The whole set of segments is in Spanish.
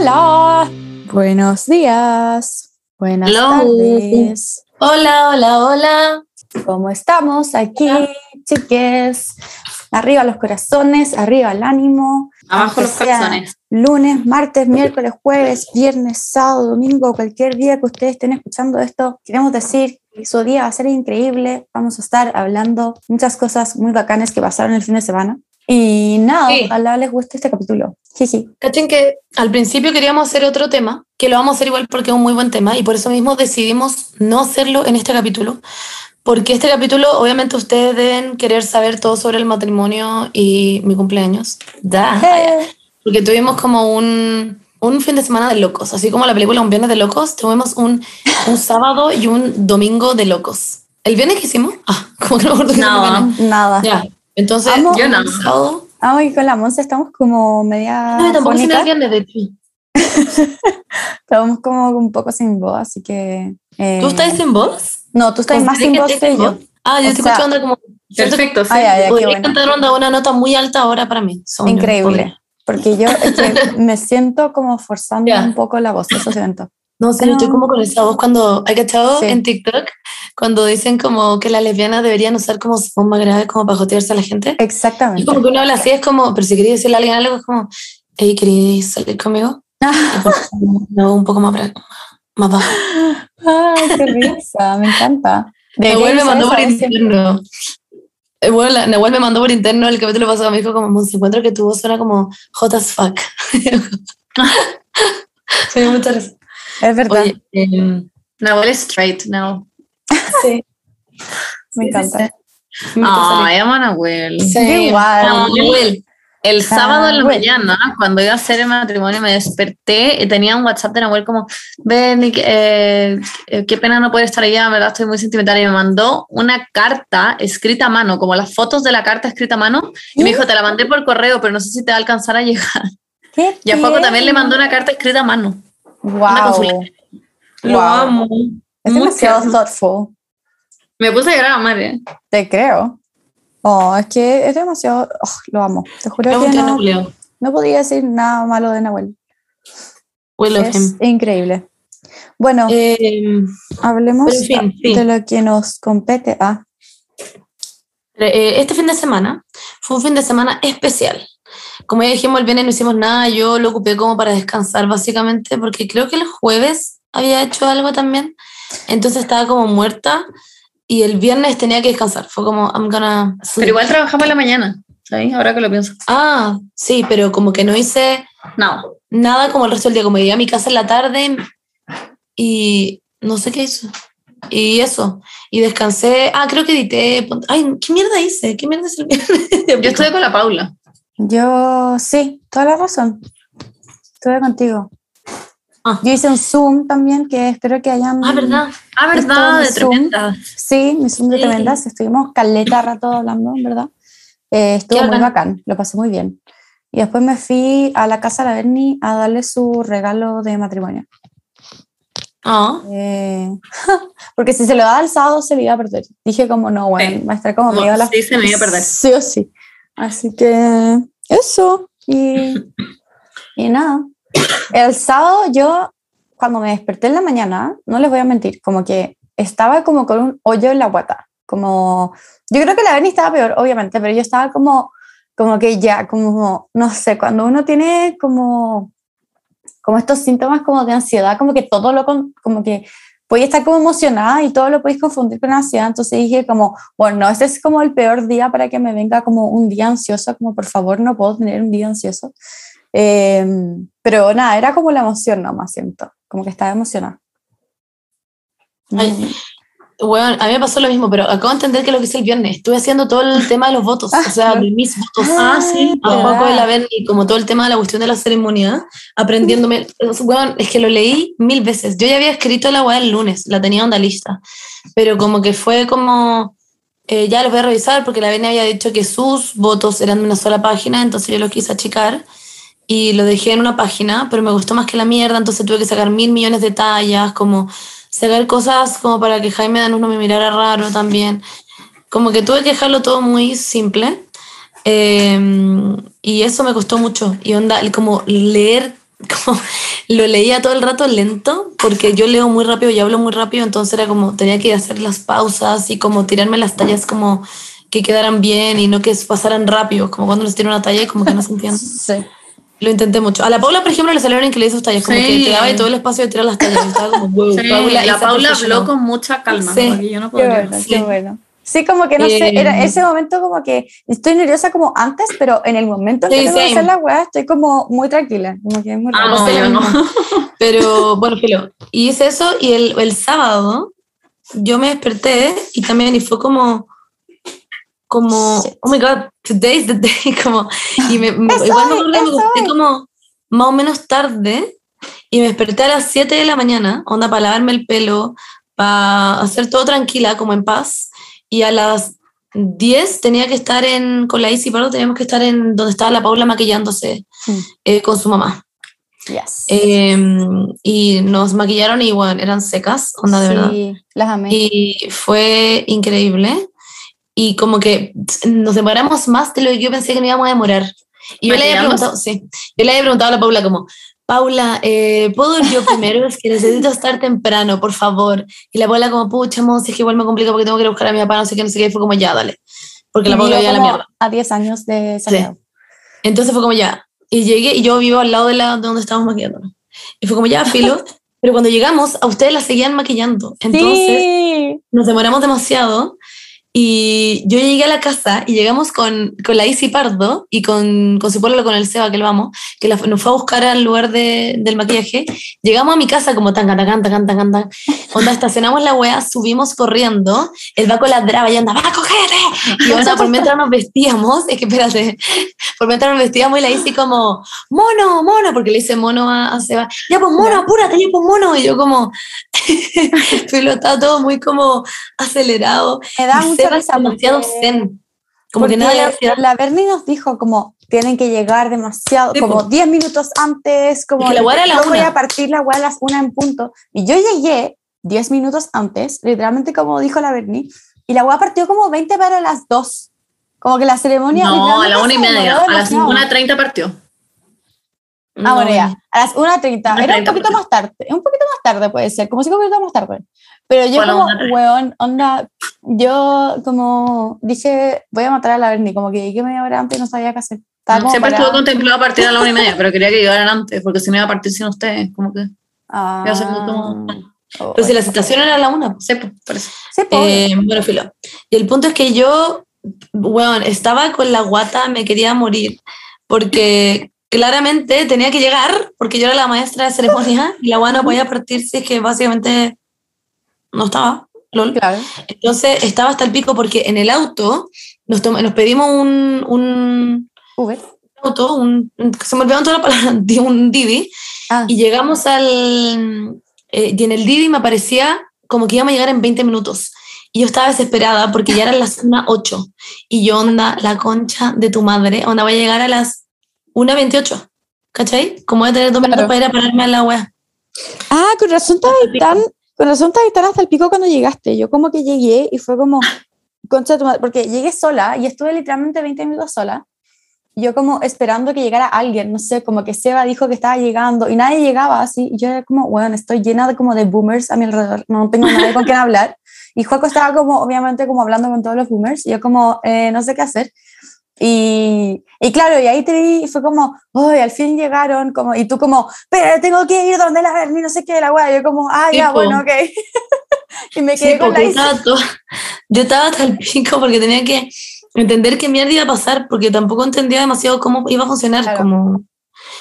Hola, buenos días, buenas tardes. Hola, hola, hola. ¿Cómo estamos aquí, chiques? Arriba los corazones, arriba el ánimo. Abajo los corazones. Lunes, martes, miércoles, jueves, viernes, sábado, domingo, cualquier día que ustedes estén escuchando esto, queremos decir que su día va a ser increíble. Vamos a estar hablando muchas cosas muy bacanas que pasaron el fin de semana. Y nada, Sí. ojalá les guste este capítulo. Jiji. Cachen que al principio queríamos hacer otro tema, que lo vamos a hacer igual porque es un muy buen tema y por eso mismo decidimos no hacerlo en este capítulo. Porque este capítulo, obviamente, ustedes deben querer saber todo sobre el matrimonio y mi cumpleaños. Da. Porque tuvimos como un, un fin de semana de locos, así como la película Un Viernes de Locos, tuvimos un, un sábado y un domingo de locos. ¿El viernes que hicimos? Ah, como que no me acuerdo viernes. nada. Ya, entonces, Amo- yo no. Ah, y con la Monza estamos como media. No, tampoco viernes, de hecho. Estamos como un poco sin voz, así que. eh, ¿Tú estás sin voz? No, tú estás más sin voz que yo. Ah, yo O estoy sea, escuchando como. Perfecto, sí. Ay, ay, Podría bueno. cantar onda una nota muy alta ahora para mí. yo. Increíble. Podría. Porque yo es que me siento como forzando Ya. un poco la voz, eso siento. No sé, yo estoy como con esa voz cuando. ¿Hay cachado Sí. en TikTok? Cuando dicen como que las lesbianas deberían usar como su voz más grave como para jotearse a la gente. Y Exactamente. como que uno habla así, es como, pero si quería decirle a alguien algo, es como, hey, ¿queréis salir conmigo? Y pues, no, un poco más, más bajo. Ay, qué risa, me encanta. Nahuel me mandó por interno. Eh, Bueno, Nahuel me mandó por interno el capítulo pasado, me dijo como, "Monse, encuentro que tu voz suena como hot as fuck. Se dio mucha risa. Es verdad, Oye, em, Nahuel es straight, no. sí. me encanta. Ay, amo a Nahuel. Sí. igual. Ah, Nahuel. El sábado en la mañana, cuando iba a hacer el matrimonio, me desperté y tenía un WhatsApp de Nahuel como, ven, eh, eh, qué pena no poder estar allá, verdad estoy muy sentimental. Y me mandó una carta escrita a mano, como las fotos de la carta escrita a mano, y me dijo, te la mandé por correo, pero no sé si te va a alcanzar a llegar. ¿Qué Y a poco también le mandó una carta escrita a mano. Wow. Lo Wow. amo. Es demasiado thoughtful. Me puse a llorar a madre. Te creo. Oh, es que es demasiado. oh, lo amo. Te juro que no, no podía decir nada malo de Nahuel. We love Es him. increíble. Bueno, Em, hablemos pero en fin, sí. de lo que nos compete. Ah, Eh, este fin de semana fue un fin de semana especial. Como ya dijimos, el viernes no hicimos nada, yo lo ocupé como para descansar básicamente, porque creo que el jueves había hecho algo también, entonces estaba como muerta y el viernes tenía que descansar, fue como, I'm gonna... sleep. Pero igual trabajamos en la mañana, ¿sabes? Ahora que lo pienso. Ah, sí, pero como que no hice No. nada como el resto del día, como llegué a mi casa en la tarde y no sé qué hizo. Y eso, y descansé, ah, creo que edité, ay, ¿qué mierda hice? ¿Qué mierda hice el viernes? Yo estuve con la Paula. Yo sí, toda la razón. Estuve contigo. Ah. Yo hice un Zoom también, que espero que hayan. Ah, ¿verdad? Ah, verdad, de Zoom. tremenda. Sí, mi Zoom de Sí. tremendas. Estuvimos caleta rato hablando, verdad. Eh, estuvo Qué muy bacán. bacán, lo pasé muy bien. Y después me fui a la casa de la Berni a darle su regalo de matrimonio. Ah, Eh, porque si se lo daba el sábado se lo iba a perder. Dije como no, bueno, Sí. va a estar como Como, medio a la... sí, se me iba a perder. Sí o sí. Así que eso. Y, y nada. El sábado yo, cuando me desperté en la mañana, no les voy a mentir, como que estaba como con un hoyo en la guata. Como, yo creo que la Berni estaba peor, obviamente, pero yo estaba como, como que ya, como, no sé, cuando uno tiene como, como estos síntomas como de ansiedad, como que todo lo, como que podéis estar como emocionada y todo lo podéis confundir con ansiedad. Entonces dije como, bueno, este es como el peor día para que me venga como un día ansioso, como por favor no puedo tener un día ansioso. Eh, pero nada, era como la emoción nomás, siento, como que estaba emocionada. Ay. Bueno, a mí me pasó lo mismo, pero acabo de entender que lo que hice el viernes, estuve haciendo todo el tema de los votos, o sea, de mis votos. Ah, sí, A de la ver y como todo el tema de la cuestión de la ceremonia, aprendiéndome. Bueno, es que lo leí mil veces. Yo ya había escrito la weá el lunes, la tenía onda lista, pero como que fue como. eh, ya los voy a revisar porque la Bene había dicho que sus votos eran de una sola página, entonces yo los quise achicar y lo dejé en una página, pero me gustó más que la mierda, entonces tuve que sacar mil millones de tallas, como sacar cosas como para que Jaime Danús no me mirara raro también. Como que tuve que dejarlo todo muy simple. eh, y eso me costó mucho. Y onda, como leer como lo leía todo el rato lento, porque yo leo muy rápido y hablo muy rápido, entonces era como, tenía que hacer las pausas y como tirarme las tallas como que quedaran bien y no que pasaran rápido, como cuando les tiro una talla y como que no se entiende. Sí. Lo intenté mucho. A la Paula, por ejemplo, le salieron increíbles sus tallas, como Sí. que te daba todo el espacio de tirar las tallas. y estaba como, wow, Sí, Paula, la Paula habló con mucha calma. Sí. porque yo no Qué bueno, Sí. qué bueno. Sí, como que no sé, Eh, era ese momento como que estoy nerviosa como antes, pero en el momento en que Sí, tengo que hacer la weá estoy como muy tranquila, como que es muy Ah, no, sé yo no. Pero bueno, filo. Y hice eso y el, el sábado yo me desperté y también y fue como, como, oh my god, today's the day, como, y me, me- igual me hoy, me acosté hoy. como más o menos tarde y me desperté a las 7 de la mañana, onda para lavarme el pelo, para hacer todo tranquila, como en paz, y a las 10 tenía que estar en, con la Isi Pardo, teníamos que estar en donde estaba la Paula maquillándose Mm. eh, con su mamá. Yes. Eh, y nos maquillaron y bueno, eran secas, onda de verdad. Sí, las amé. Y fue increíble. Y como que nos demoramos más de lo que yo pensé que nos íbamos a demorar. Y yo le había preguntado, sí, yo le había preguntado a la Paula como, Paula, eh, ¿puedo ir yo primero? Es que necesito estar temprano, por favor. Y la Paula como, pucha, mo, si es que igual me complica porque tengo que ir a buscar a mi papá, no sé qué, no sé qué. Y fue como, ya, dale. Porque la Y Paula yo ya la mierda. A 10 años de Santiago. Entonces fue como ya. Y llegué y yo vivo al lado de, la, de donde estábamos maquillándonos. Y fue como ya, filo. Pero cuando llegamos, a ustedes la seguían maquillando. Entonces sí. nos demoramos demasiado. Y yo llegué a la casa y llegamos con, con la Isi Pardo y con, con su pueblo, con el Seba, que lo vamos, que la- nos fue a buscar al lugar de- del maquillaje. Llegamos a mi casa como tan, tan, tan, tan, tan, tan. Onda, estacionamos la wea, subimos corriendo. El Baco ladraba y andaba, ¡Baco, cállate! Y onda, por mientras nos vestíamos, es que espérate, por mientras nos vestíamos y la Isi como, mono, mono, porque le hice mono a, a Seba. Ya, pues mono, apúrate, ya, pues mono. Y yo como, estaba todo muy como acelerado. Me da Seba es demasiado zen. Como que nada hacía. La Bernie nos dijo como tienen que llegar demasiado, Sí, como po. 10 minutos antes, como que la era la yo voy a partir la weá a las una en punto. Y yo llegué 10 minutos antes, literalmente como dijo la Bernie, y la weá partió como 20 para las 2. Como que la ceremonia... No, a la una y media. A las demasiado. 1.30 partió. Ah, bueno, ya. A las 1.30. Era un 1:30, poquito pues. más tarde. Un poquito más tarde puede ser, como 5 minutos más tarde. Pero yo la como, 1:30. weón, onda, yo como dije, voy a matar a la Bernie, como que llegué media hora antes y no sabía qué hacer. Siempre estuvo contemplado a partir a la una y media, pero quería que llegaran antes, porque si no iba a partir sin ustedes, como que. Ah, como- oh, Pero si la citación era a la una. pues. Eso. Sí, pues, Eh, bueno, filo. Y el punto es que yo, bueno, estaba con la guata, me quería morir, porque claramente tenía que llegar, porque yo era la maestra de ceremonia y la guata no podía partir si es que básicamente no estaba. lol. claro. Entonces estaba hasta el pico porque en el auto nos, nos pedimos un, un Uber. auto, un, se me olvidó toda la palabra, di- un Didi, Ah, y llegamos al... eh, y en el Didi me parecía como que íbamos a llegar en 20 minutos. Y yo estaba desesperada porque ya eran las 1.08. Y yo, onda, la concha de tu madre, onda, voy a llegar a las 1.28. ¿Cachai? Como voy a tener dos minutos Claro. para ir a pararme a la wea. Ah, con razón estaba tan, con razón tan hasta el pico cuando llegaste. Yo como que llegué y fue como, concha de tu madre, porque llegué sola y estuve literalmente 20 minutos sola. Yo como esperando que llegara alguien, no sé, como que Seba dijo que estaba llegando y nadie llegaba así. Y yo era como, bueno, estoy llena de como de boomers a mi alrededor, no tengo nadie con quien hablar. Y Juaco estaba como, obviamente, como hablando con todos los boomers. Y yo como, eh, no sé qué hacer. Y, y claro, y ahí te vi y fue como, ¡ay, al fin llegaron! Como, y tú como, pero tengo que ir donde la Berni, no sé qué, la weá. Yo como, ah, ya, Sí, bueno, ok. y me Sí, quedé con la estaba, todo- yo estaba hasta el pico porque tenía que entender qué mierda iba a pasar porque tampoco entendía demasiado cómo iba a funcionar. Claro. Como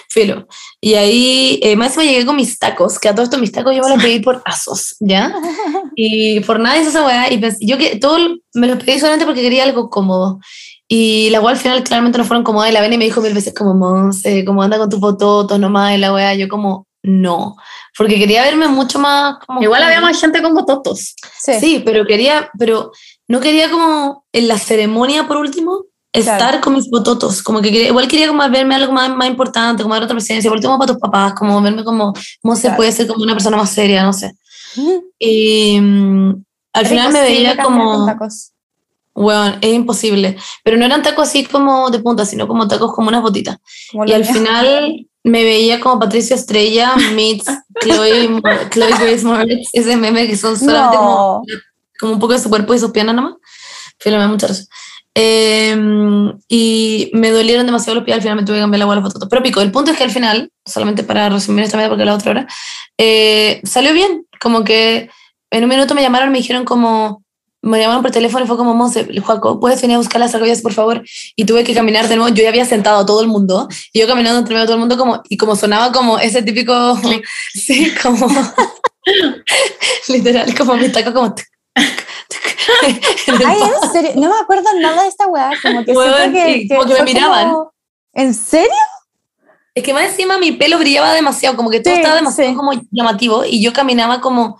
filo. Y ahí, eh, más me llegué con mis tacos, que a todo esto mis tacos yo me los pedí por asos, ¿ya? Y por nada hice esa weá. Y pensé- yo que todo me los pedí solamente porque quería algo cómodo. Y la weá al final claramente no fueron cómodas. Y la Beni me dijo mil veces, como, Monse, como anda con tus fototos nomás. Y la weá, yo como, no. Porque quería verme mucho más. Como Igual había más gente con bototos. Sí, Sí, pero quería, pero no quería como en la ceremonia por último estar Claro. con mis bototos, como que quería- igual quería como verme algo más, más importante, como ver otra presencia, por último para tus papás, como verme como, cómo se Claro. puede ser como una persona más seria, no sé. Y mm, al final me veía con como, tacos. Bueno, es imposible, pero no eran tacos así como de punta, sino como tacos como unas botitas. Como Y al final me veía como Patricia Estrella meets Chloe, Chloe Grace Moretz, ese meme que son solamente como, No. como un poco de su cuerpo y sus piernas nomás. Pero me da mucha risa. Eh, y me dolieron demasiado los pies, al final me tuve que cambiar la agua a la foto. Pero pico, el punto es que al final, solamente para resumir esta media porque la otra hora, eh, salió bien. Como que en un minuto me llamaron, me dijeron como, me llamaron por teléfono y fue como, Monse, Juaco, ¿puedes venir a buscar las argollas, por favor? Y tuve que caminar de nuevo, yo ya había sentado a todo el mundo, y yo caminando entre medio de todo el mundo, como, y como sonaba como ese típico, sí, como, literal, como mi taco como... Ay, en serio, no me acuerdo nada de esta weá, como que siento que, y como que me miraban. como- ¿En serio? Es que más encima mi pelo brillaba demasiado, como que todo Sí, estaba demasiado sí. como llamativo y yo caminaba como,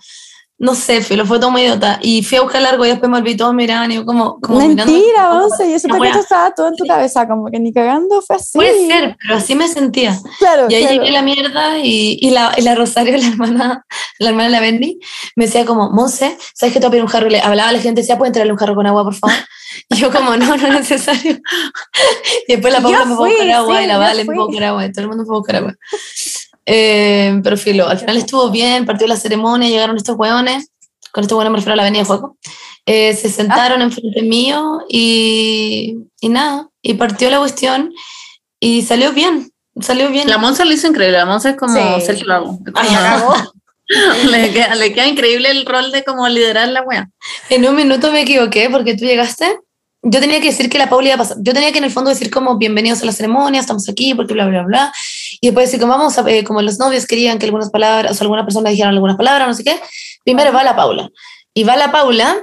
no sé, filo, fue todo muy idiota. Y fui a buscar largo y después me olvidé, todos miraban y yo como, como Mentira, Once, que wea. esto estaba todo en tu cabeza, como que ni cagando fue así. Puede ser, pero así me sentía. Claro, Y ahí claro. llegué la mierda y, y, la, y la Rosario, la hermana, la hermana de la Bendy, me decía como, Monse, ¿sabes que te voy a pedir un jarro? Y le hablaba a la gente, decía, ¿pueden traerle un jarro con agua, por favor? Y yo como, no, no es necesario. Y después la Paula me fue a buscar agua sí, y la Vale me fue a buscar agua y todo el mundo fue a buscar agua. Eh, pero filo, al final estuvo bien, partió la ceremonia, llegaron estos hueones, con estos hueones me refiero a la avenida de juego, eh, se sentaron enfrente mío y, y nada, y partió la cuestión y salió bien, salió bien. La Monza lo hizo increíble. La Monza es como Sí. Sergio Lago. Le, queda, le queda increíble el rol de como liderar la wea. En un minuto me equivoqué porque tú llegaste. Yo tenía que decir que la Paula iba a pasar. Yo tenía que en el fondo decir como bienvenidos a la ceremonia, estamos aquí porque bla, bla, bla. Y después decir como vamos, a, eh, como los novios querían que algunas palabras, o sea, algunas personas dijeran algunas palabras, no sé qué. Primero va la Paula. Y va la Paula.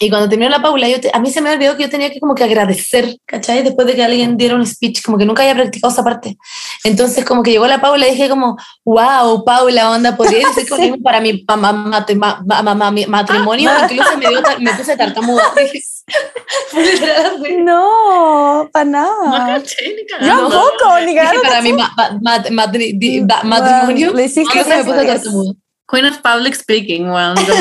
Y cuando terminó la Paula, yo te- a mí se me olvidó que yo tenía que como que agradecer, ¿cachai? Después de que alguien diera un speech, como que nunca había practicado esa parte. Entonces como que llegó la Paula y dije como, wow, Paula, onda, podría decir conmigo para mi ma- ma- ma- matrimonio, incluso me, dio me puse tartamuda. No, para No nada. Yo cagando. tampoco, ni para mi ba- matrimonio, le hiciste incluso me puse tartamuda. Queen of Public Speaking,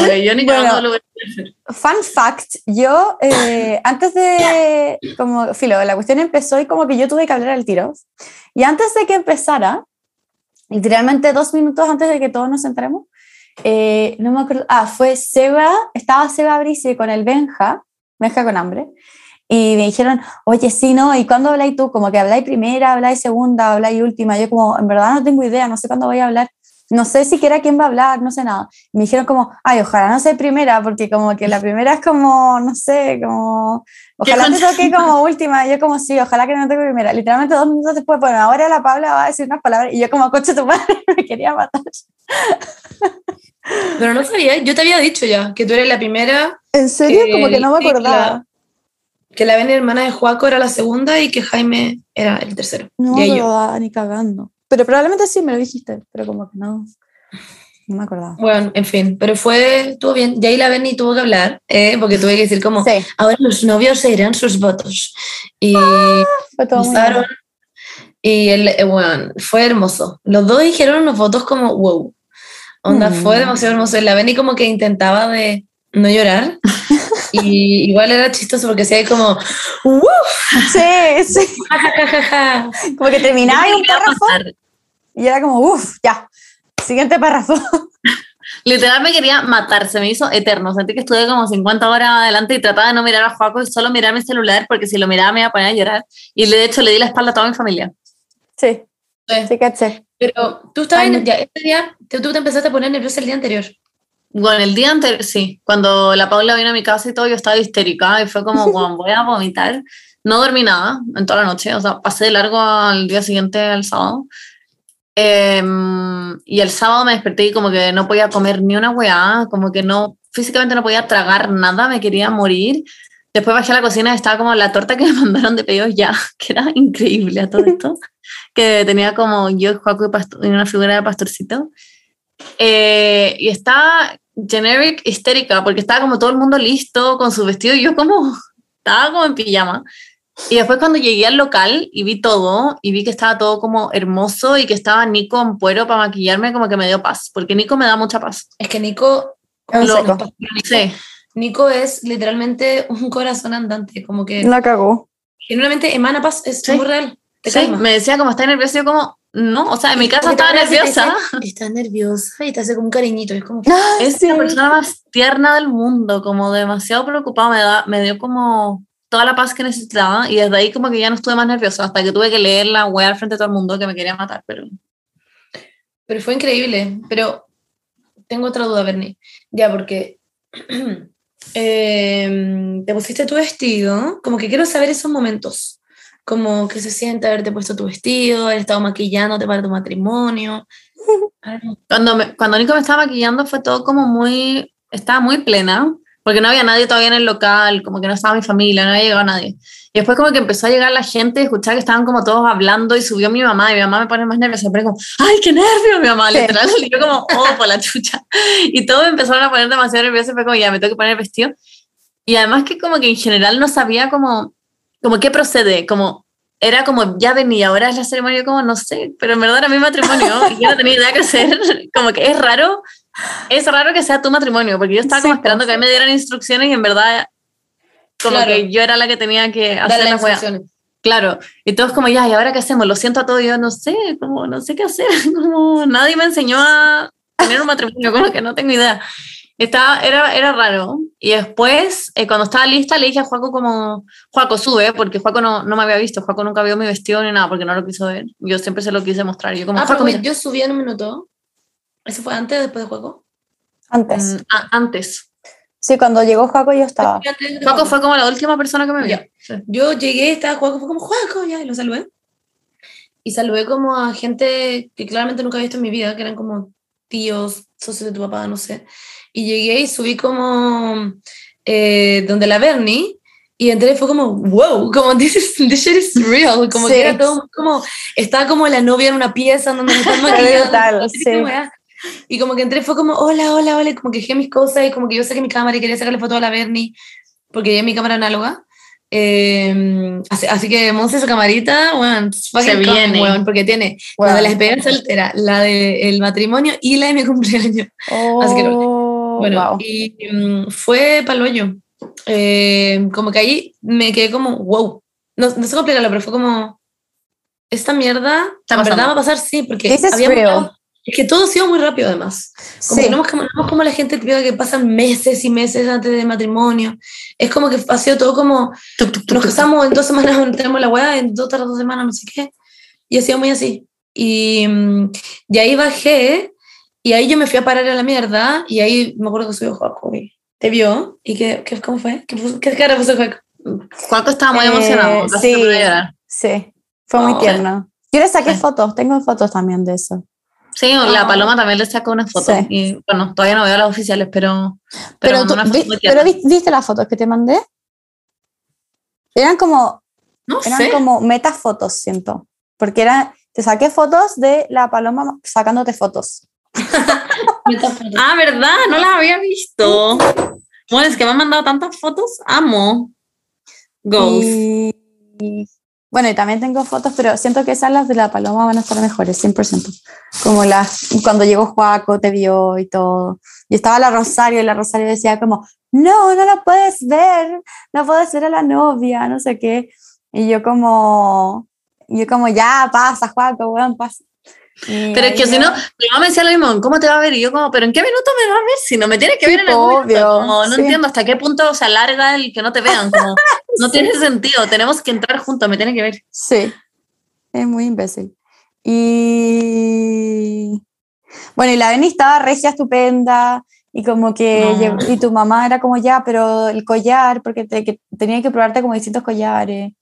que yo ni Bueno. lo voy a hacer. Fun fact, yo eh, antes de, como, filo, la cuestión empezó y como que yo tuve que hablar al tiro. Y antes de que empezara, literalmente dos minutos antes de que todos nos entremos, eh, no me acuerdo, ah, fue Seba, estaba Seba Brice con el Benja, Benja con hambre, y me dijeron, oye, sí, no, ¿y cuándo habláis tú? Como que habláis primera, habláis segunda, habláis última. Yo como, en verdad no tengo idea, no sé cuándo voy a hablar. No sé siquiera quién va a hablar, no sé nada. Me dijeron como, ay, ojalá no sea primera, porque como que la primera es como, no sé, como, ojalá te toque como última. Y yo como, sí, ojalá que no toque primera. Literalmente dos minutos después, bueno, ahora la Paula va a decir unas palabras y yo como, coche tu madre, me quería matar. Pero no sabía, yo te había dicho ya que tú eres la primera, ¿En serio? Eh, como que no me acordaba. la- que la Beni hermana de Joaco era la segunda y que Jaime era el tercero. No y yo. ni cagando. Pero probablemente sí me lo dijiste, pero como que no, no me acordaba. Bueno, en fin, pero fue, estuvo bien. Y ahí la Beni tuvo que hablar, eh, porque tuve que decir como, Sí, ahora los novios se irán sus votos. Y fue todo usaron, y el, eh, bueno, fue hermoso. Los dos dijeron unos votos como, wow. Onda, Mm. fue demasiado hermoso. Y la Beni como que intentaba de no llorar. y igual era chistoso porque se como, ¡Woo! Sí, sí. Como que terminaba Yo un párrafo y era como, uff, ya. Siguiente párrafo. Literal me quería matar, se me hizo eterno. Sentí que estuve como 50 horas adelante y trataba de no mirar a Juaco y solo mirar mi celular porque si lo miraba me iba a poner a llorar. Y de hecho le di la espalda a toda mi familia. Sí, Sí. sí, caché. Pero tú estabas, Ay, en- ya, este día, tú tú te empezaste a poner nerviosa el día anterior. Bueno, el día anterior, sí, cuando la Paula vino a mi casa y todo, yo estaba histérica y fue como, bueno, voy a vomitar. No dormí nada en toda la noche, o sea, pasé de largo al día siguiente, al sábado. Em, y el sábado me desperté y como que no podía comer ni una weá, como que no, físicamente no podía tragar nada, me quería morir. Después bajé a la cocina y estaba como la torta que me mandaron de pedidos ya, que era increíble a todo esto, que tenía como yo, Juaco y, pasto- y una figura de pastorcito. Eh, y estaba generic histérica porque estaba como todo el mundo listo con su vestido y yo como estaba como en pijama. Y después cuando llegué al local y vi todo y vi que estaba todo como hermoso y que estaba Nico en puero para maquillarme, como que me dio paz, porque Nico me da mucha paz. Es que Nico, lo-. Sí, Nico es literalmente un corazón andante, como que La cagó. genuinamente emana paz, es Sí. muy real. Sí, me decía como está nervioso, yo como no, o sea, en mi casa estaba nerviosa. Está nerviosa y te hace como un cariñito. Es como, Es sí. la persona más tierna del mundo, como demasiado preocupada, me, da, me dio como toda la paz que necesitaba y desde ahí como que ya no estuve más nerviosa hasta que tuve que leer la web al frente de todo el mundo que me quería matar, pero Pero fue increíble. Pero tengo otra duda, Bernie. Ya, porque eh, te pusiste tu vestido. Como que quiero saber esos momentos. Como que se siente haberte puesto tu vestido, haber estado maquillándote para tu matrimonio. Cuando, me, cuando Nico me estaba maquillando fue todo como muy, estaba muy plena, porque no había nadie todavía en el local, como que no estaba mi familia, no había llegado nadie. Y después como que empezó a llegar la gente y escuchar que estaban como todos hablando y subió mi mamá y mi mamá me pone más nerviosa, pero como, ¡ay, qué nervio! Mi mamá, Sí. literal, y yo como, ¡oh, por la chucha! Y todos empezaron a poner demasiado nerviosa y fue como, ya, me tengo que poner el vestido. Y además que como que en general no sabía como, como qué procede, como era como ya venía, ahora es la ceremonia, como no sé, pero en verdad era mi matrimonio y yo no tenía idea qué hacer, como que es raro, es raro que sea tu matrimonio, porque yo estaba como Sí, esperando que a mí me dieran instrucciones y en verdad como Claro. que yo era la que tenía que hacer las instrucciones. Claro, y todos como, ya, ¿y ahora qué hacemos? Lo siento a todos, yo no sé, como, no sé qué hacer, como, nadie me enseñó a tener un matrimonio, como que no tengo idea. Estaba, era, era raro. Y después, eh, cuando estaba lista, le dije a Juaco como, Juaco, sube, porque Juaco no, no me había visto, Juaco nunca vio mi vestido ni nada, porque no lo quiso ver. Yo siempre se lo quise mostrar. Yo como, Ah, pero Juaco, yo subí en un minuto. ¿Eso fue antes o después de juego? Antes. Mm, a- antes. Sí, cuando llegó Jaco yo estaba. Juaco Juaco. fue como la última persona que me vio. Sí. Yo llegué, estaba Juaco, fue como Juaco, ya, y lo saludé. Y saludé como a gente que claramente nunca había visto en mi vida, que eran como tíos, socios de tu papá, no sé. Y llegué y subí como eh, donde la Bernie. Y entré y fue como, wow, como this, is, this shit is real. Como Sí. que era todo como, estaba como la novia en una pieza donde me están maquillando. sí. weá. Y como que entré, fue como, hola, hola, hola, como que dejé mis cosas y como que yo saqué mi cámara y quería sacarle foto a la Bernie, porque ya mi cámara análoga. Eh, así, así que monse su camarita, fucking Se viene. weón, porque tiene la Weón. de la despedida soltera, la del matrimonio y la de mi cumpleaños. Así que Oh, Bueno, wow. y mm, fue paloyo. Eh, como que ahí me quedé como, wow. No, no sé cómo explicarlo, pero fue como, esta mierda, en verdad va a pasar, sí, porque real. es que todo ha sido muy rápido además. Como Sí. que no es como, no como la gente típica que pasan meses y meses antes del matrimonio. Es como que ha sido todo como, nos casamos en dos semanas, tenemos la weá, en dos, otras dos semanas, no sé qué. Y ha sido muy así. Y, mm, y ahí bajé, y ahí yo me fui a parar a la mierda, y ahí me acuerdo que subió Joaco, y te vio, y que, que- ¿cómo fue? ¿Qué, qué cara puso Joaco? Juaco estaba muy Eh, emocionado, sí. Sí, fue muy Oh. tierno. Yo le saqué Sí. fotos, tengo fotos también de eso. Sí, la Ah. Paloma también le sacó una foto. Sí. Y bueno, todavía no veo las oficiales, pero. Pero, Pero, tú, vi- muy pero vi- viste las fotos que te mandé. Eran como, no eran sé. como metafotos, siento. Porque era, te saqué fotos de la paloma sacándote fotos. Ah, ¿verdad? No las había visto. Bueno, es que me han mandado tantas fotos. Amo. Goals. Y, y- bueno, y también tengo fotos, pero siento que esas las de la paloma van a estar mejores, 100%. Como las, cuando llegó Juaco, te vio y todo. Y estaba la Rosario, y la Rosario decía como, no, no la puedes ver, no puedes ver a la novia, no sé qué. Y yo como, yo como, ya, pasa, Juaco, weón, pasa. Pero es que si no, mi mamá me decía lo mismo, ¿cómo te va a ver? Y yo como, ¿pero en qué minuto me va a ver? Si no me tiene que ver en algún obvio, Como, no sí. entiendo hasta qué punto se alarga el que no te vean. Como, no tiene sentido, tenemos que entrar juntos, me tiene que ver. Sí, es muy imbécil. Y bueno, y la Beni estaba regia, estupenda, y como que No. llegó- y tu mamá era como ya, pero el collar, porque te- que tenía que probarte como distintos collares,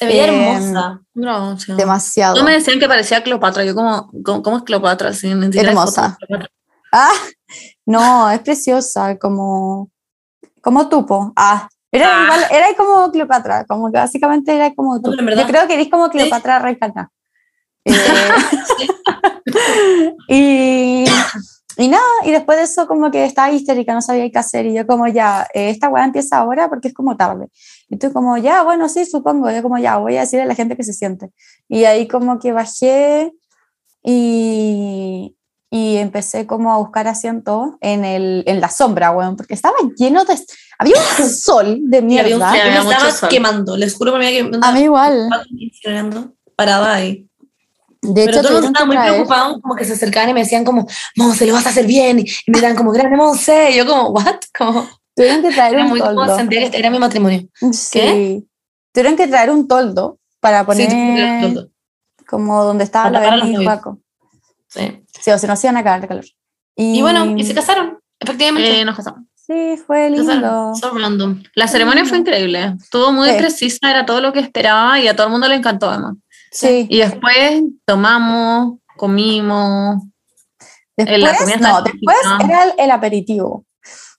Se veía Eh, hermosa. No, sí. demasiado. Todos me decían que parecía Cleopatra. Yo como, ¿cómo, cómo es Cleopatra? Hermosa. Cleopatra. Ah, no, es preciosa, como, como tupo. Ah, era Ah. igual, era como Cleopatra, como que básicamente era como verdad- Yo creo que eres como Cleopatra reencarnada. Eh, y, y nada, y después de eso como que estaba histérica, no sabía qué hacer, y yo como ya, eh, esta weá empieza ahora porque es como tarde. Y tú como ya, bueno, sí, supongo, yo como ya, voy a decirle a la gente que se siente. Y ahí como que bajé y, y empecé como a buscar asiento en, el, en la sombra, weón, porque estaba lleno de... Había un sol de Y había un mierda. frío, había me mucho estaba sol. quemando, les juro por mí que me A mí igual. parada ahí. De Pero hecho, todos estaban muy preocupados, como que se acercaban y me decían como, Monse, lo vas a hacer bien. Y me dan como, grande Monse. Y yo como, what? Como, tuvieron que traer era un muy como, toldo. sentía que era mi matrimonio. Sí. Tuvieron que traer un toldo para Sí, poner tienes todo. como donde estaba la tapar a Berni y. Juaco. Sí. Sí, o se nos iban a cagar de calor. Y, Y bueno, y se casaron, efectivamente. Eh, nos casamos. Sí, fue lindo. So random. La ceremonia fue increíble. Estuvo muy Sí. precisa, era todo lo que esperaba y a todo el mundo le encantó además. Sí. Y después tomamos, comimos. Después, la comida estaba no, después era el, el aperitivo.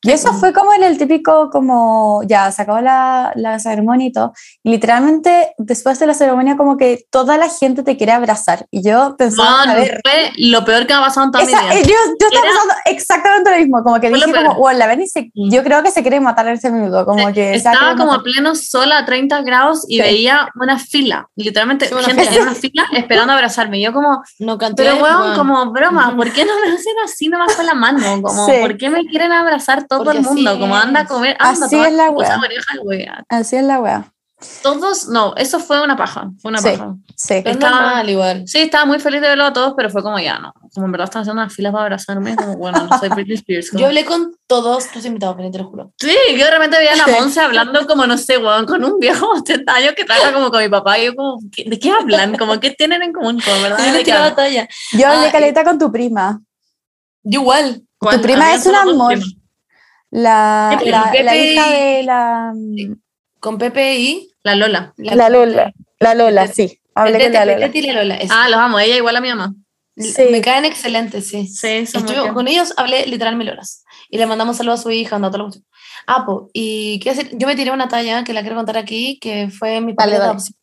Y eso fue como en el típico, como ya se acabó la, la ceremonia y todo. Y literalmente, después de la ceremonia, como que toda la gente te quiere abrazar. Y yo pensaba, No, ver, fue lo peor que me ha pasado en toda esa- mi vida. eh, yo, yo estaba pensando exactamente lo mismo. Como que dije, como, bueno, la se- yo creo que se quiere matar en ese minuto. Como que Estaba como a pleno sol a 30 grados y Sí. veía una fila, literalmente Sí, una gente fila. en una fila esperando abrazarme. Y yo como, No canté. pero weón, weón. como broma, ¿por qué no me hacen así nomás con la mano? Como, Sí. ¿por qué me quieren abrazar todo Porque el mundo? Como anda a comer, anda Así es la wea. oreja, wea. Así es la wea. Todos, no, eso fue una paja, fue una Sí. paja. Sí. Pero es Estaba- normal igual. Sí, estaba muy feliz de verlo a todos, pero fue como ya, no. Como en verdad están haciendo unas filas para abrazarme, como bueno, no soy Britney Spears. como- Yo hablé con todos los invitados, pero te lo juro. Sí, yo de repente veía a la Monse hablando como, no sé, weón, con un viejo de 80 años que trata como con mi papá y yo como, ¿qué- ¿de qué hablan? Como, ¿qué tienen en común? Como, ¿verdad? Yo ¿De le qué tiraba hablan? talla. Yo hablé Ah, caleta con tu prima. Yo igual. Tu prima es un amor. La, Sí, pero la, Pepe la hija y- de la... Con Pepe y... La Lola. La Lola. La Lola, sí. Hablé con Tete, la Lola. Tete y la Lola. eso. Ah, los amo, ella igual a mi mamá. sí. Me caen excelentes, sí. Sí, Estuve- con ellos hablé literal mil horas. Y le mandamos saludos a su hija, anda, toda la cuestión. Ah, po, y qué decir, yo me tiré una talla que la quiero contar aquí, que fue mi dale. adopción.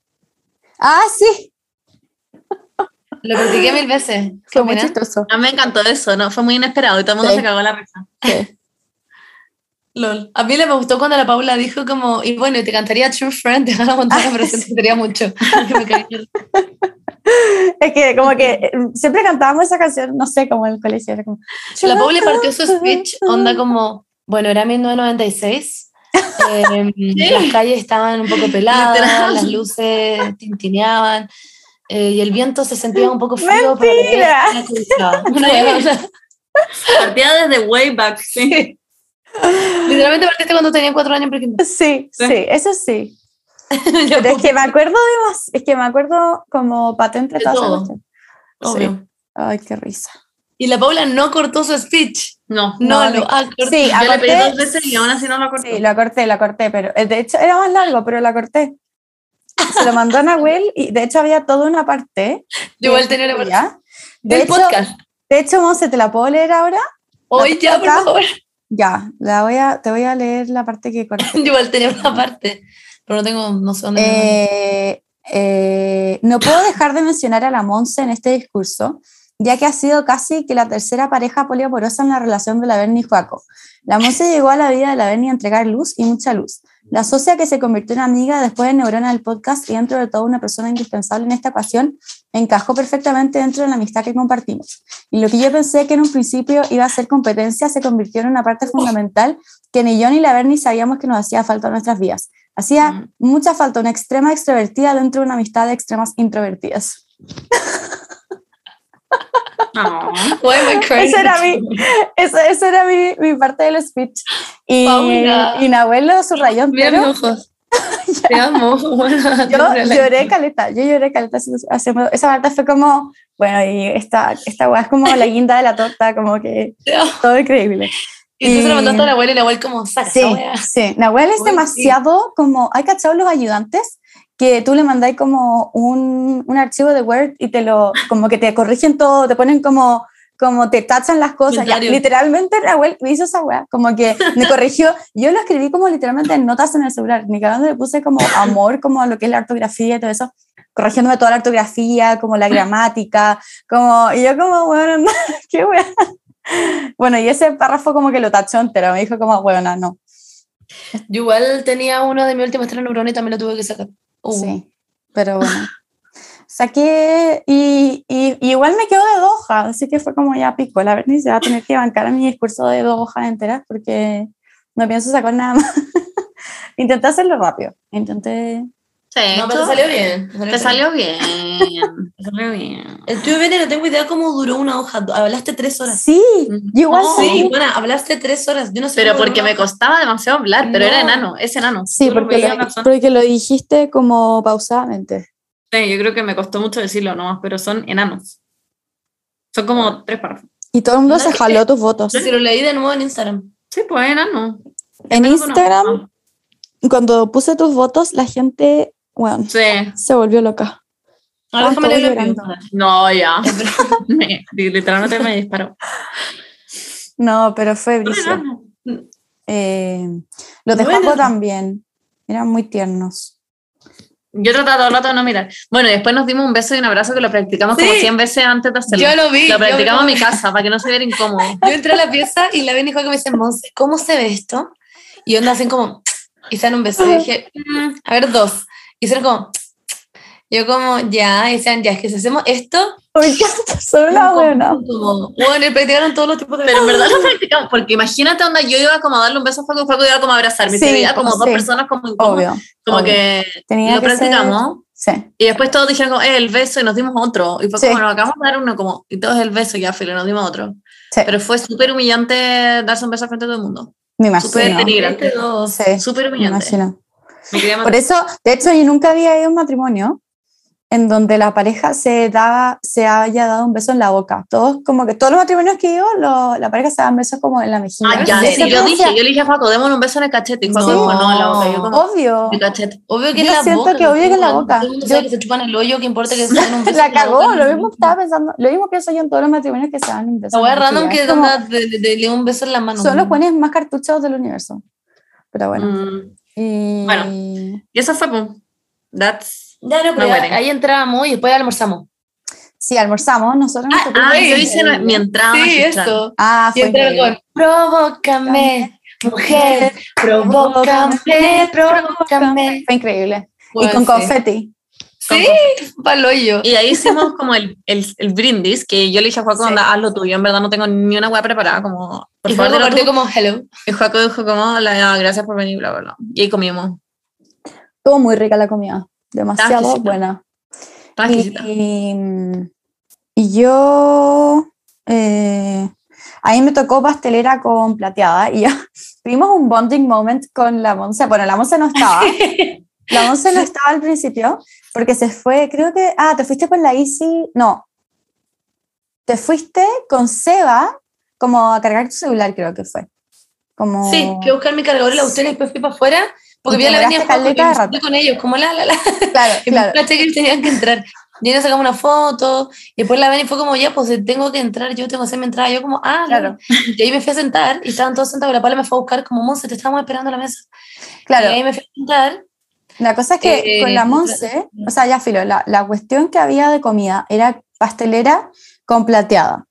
Ah, sí. Lo critiqué mil veces. ¿Qué Fue muy chistoso. A mí me encantó eso, ¿no? Fue muy inesperado y todo el mundo Sí. se cagó la risa. Sí. Lol. A mí le me gustó cuando la Paula dijo como, y bueno, te cantaría True Friend de Hannah Montana, pero se entendería mucho. Es que como que eh, siempre cantábamos esa canción, no sé, como en el colegio. Era como, La Paula partió su speech, onda como, bueno, era 1996, eh, las calles estaban un poco peladas, Literal. las luces tintineaban, eh, y el viento se sentía un poco frío, Mentira. Una Partía desde way back, sí. Literalmente partiste cuando tenía cuatro años, porque Sí, Sí. sí, eso sí. Pero es que me acuerdo de más, es que me acuerdo como patente todo. obvio. Ay, qué risa. Y la Paula no cortó su speech. No, No, No, lo. Sí, yo le pedí dos veces y aún así no lo corté. Sí, la corté, la corté, pero eh, de hecho era más largo, pero la corté. Se lo mandó a Nahuel y de hecho había toda una parte. Yo igual tenía la incluía- De del hecho, podcast. de hecho, Monse, ¿te la puedo leer ahora? Hoy ya, por favor. Ya, la voy a, te voy a leer la parte que. Yo igual tenía una parte, pero no tengo, no sé dónde. Eh, eh, no puedo dejar de mencionar a la Monse en este discurso, ya que ha sido casi que la tercera pareja poliamorosa en la relación de la Berni y Joaco. La Monse llegó a la vida de la Berni a entregar luz y mucha luz. La socia que se convirtió en amiga después de Neurona del podcast y dentro de todo una persona indispensable en esta ocasión, encajó perfectamente dentro de la amistad que compartimos. Y lo que yo pensé que en un principio iba a ser competencia se convirtió en una parte fundamental que ni yo ni la Berni sabíamos que nos hacía falta en nuestras vidas. Hacía mucha falta una extrema extrovertida dentro de una amistad de extremas introvertidas. No. Ese era mi, esa, esa era mi, mi parte del speech. Y, Paula. y Nahuel lo subrayó Mira mis entero. ojos. Te amo. Bueno, Yo lloré caleta, yo lloré caleta haciendo- esa parte fue como, bueno, y esta, esta weá es como la guinda de la torta, como que todo increíble. Y tú se lo Y- mandaste a la abuela y la abuela como, saca Sí, esa wea". sí. Nahuel es Uy, sí. demasiado como, ¿hay cachado los ayudantes? Que tú le mandáis como un, un archivo de Word y te lo, como que te corrigen todo, te ponen como, como te tachan las cosas. Ya, literalmente Nahuel me hizo esa weá, como que me corrigió. Yo lo escribí como literalmente en notas en el celular, ni cagando le puse como amor, como lo que es la ortografía y todo eso, corrigiéndome toda la ortografía, como la gramática, como, y yo como, bueno, qué weá. Bueno, y ese párrafo como que lo tachó entero, me dijo como, bueno, no. Yo igual tenía uno de mi última estrella neurona y también lo tuve que sacar. Uh, Sí, pero bueno. Saqué y, y- y igual me quedo de dos hojas, así que fue como ya pico. La Berni se va a tener que bancar a mi discurso de dos hojas enteras porque no pienso sacar nada más. Intenté hacerlo rápido. Intenté. No, pero te salió bien. Te salió bien. Te salió bien. El tuyo, Bene, no tengo idea cómo duró una hoja. Hablaste tres horas. Sí, igual No, sí. Bueno, hablaste tres horas. Yo no sé Pero porque me costaba demasiado hablar, pero era No. enano, es enano. Sí, porque lo, porque lo dijiste como pausadamente. Sí, yo creo que me costó mucho decirlo nomás, pero son enanos. Son como tres párrafos. Y todo el mundo No, se jaló tus votos. Si lo leí de nuevo en Instagram. Sí, pues enano. En Instagram, cuando puse tus votos, la gente, bueno, Sí. se volvió loca. Ahora déjame. No, ya. Me- literalmente me disparó. No, pero fue enanos. Eh, los de también. Eran muy tiernos. Yo trataba todo el rato de no mirar. Bueno, y después nos dimos un beso y un abrazo que lo practicamos como Sí. 100 veces antes de hacerlo. Yo lo vi. Lo practicamos en mi casa para que no se viera incómodo. Yo entré a la pieza y la ven dijo que me dice, Monse, ¿cómo se ve esto? Y onda hacen como, y se dan un beso. Y dije, "Mm, a ver, dos. Y hicieron como, yo como, ya, y decían, ya, es que si hacemos esto, son una como- buena. como, bueno, y practicaron todos los tipos de Pero en verdad lo practicamos, porque imagínate onda, yo iba como a darle un beso a Facu y Facu iba como a abrazarme. Sí, se veía como pues, dos sí. personas como incómodas. Obvio. Como obvio. que Tenía lo que ser- practicamos. Sí. Y después todos dijeron como, eh, el beso y nos dimos otro. Y fue Sí. como, nos acabamos de dar uno como, y todos el beso ya, filo, nos dimos otro. Sí. Pero fue súper humillante darse un beso frente a todo el mundo. Me Súper imagino. denigrante. dos. Sí, Súper humillante. imagino. Me quería Por eso, de hecho, yo nunca había ido a un matrimonio en donde la pareja se daba, se haya dado un beso en la boca. Todos, como que todos los matrimonios que iba, lo- la pareja se daban besos como en la mejilla. Ah, ya, ¿En sí, yo dije, yo le dije a Facu, démosle un beso en el cachete. Y Facu Sí. dijo, no, en la boca. Yo como, Obvio. el cachete. Obvio que Yo en la siento boca. que obvio que en la boca. Yo- que se chupan el hoyo, que importa que se den un beso La en cagó, boca, lo no. mismo estaba pensando, lo mismo pienso yo en todos los matrimonios que se dan un beso. La wea la random que de un beso en la mano. son los buenos más cartuchos del universo. Pero bueno. Mm. Y... Bueno. Y eso fue, pues, that's... Ya no, pero No ahí entramos y después almorzamos. Sí, almorzamos, nosotros nos tocó Ah, yo hice increíble. mi entrada Sí, eso. Ah, Y fue con Provócame, mujer, provócame, provócame. Fue increíble. Bueno, y con sí. confeti. Sí, paloyo. Y ahí hicimos como el, el, el brindis, que yo le dije a Juaco, Sí. anda, haz lo tuyo. En verdad no tengo ni una hueá preparada, como, por Y favor, dilo partió como hello. Y Juaco dijo como, la, gracias por venir, bla, bla, bla. Y ahí comimos. Estuvo muy rica la comida. Demasiado buena. Y, y- y yo, eh, a mí me tocó pastelera con plateada y ya tuvimos un bonding moment con la Monse. Bueno, la Monse no estaba. La Monse no estaba al principio porque se fue, creo que, ah, te fuiste con la Easy, no. Te fuiste con Seba como a cargar tu celular, creo que fue. Como... Sí, a buscar mi cargador y la usted y después fui para afuera porque Y vi a la rato. senté con ellos, como la, la, la. Claro, Y claro. me que tenían que entrar. Y nos sacamos una foto, y después la ven y fue como, ya, pues tengo que entrar, yo tengo que hacer mi entrada. Yo como, ah, Claro. claro. Y ahí me fui a sentar, y estaban todos sentados, y la pala me fue a buscar como, Monse, te estábamos esperando en la mesa. Claro. Y ahí me fui a sentar, La cosa es que Eh, con la Monse, o sea, ya filo, la, la cuestión que había de comida era pastelera con plateada.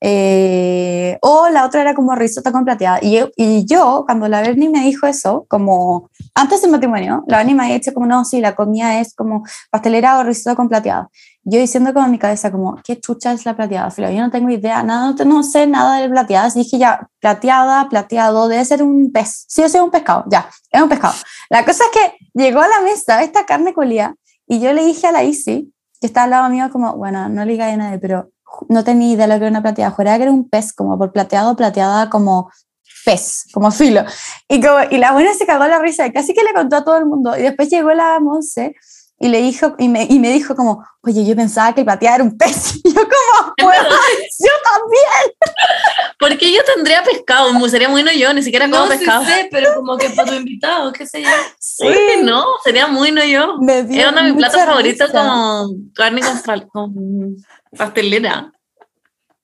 Eh, o la otra era como risota con plateada. Y yo, y yo, cuando la Bernie me dijo eso, como antes del matrimonio, la Bernie me había dicho como, no, sí, la comida es como pastelera o risota con plateada. Yo diciendo como en mi cabeza, como, ¿qué chucha es la plateada? Filo, yo no tengo idea, nada, no, no sé nada de plateadas. Dije, ya, plateada, plateado, debe ser un pez. Sí, sea, un pescado, ya, es un pescado. La cosa es que llegó a la mesa esta carne colía y yo le dije a la Isi, que está al lado mío, como, bueno, no le diga a nadie, pero no tenía idea de lo que era una plateada. Juraba que era un pez, como por plateado, plateada como pez, como filo. Y, como, y la buena se cagó la risa casi que le contó a todo el mundo. Y después llegó la Monse y le dijo, y me, y me dijo como, oye, yo pensaba que el plateada era un pez. Y yo como, bueno, yo también. ¿Por qué yo tendría pescado? Me sería muy no yo, ni siquiera como no sí pescado. sé, pero como que para tu invitado, qué sé yo. ¿Por qué no? Sería muy no yo. Me dio Era uno de mis platos favoritos como carne con, con pastelera.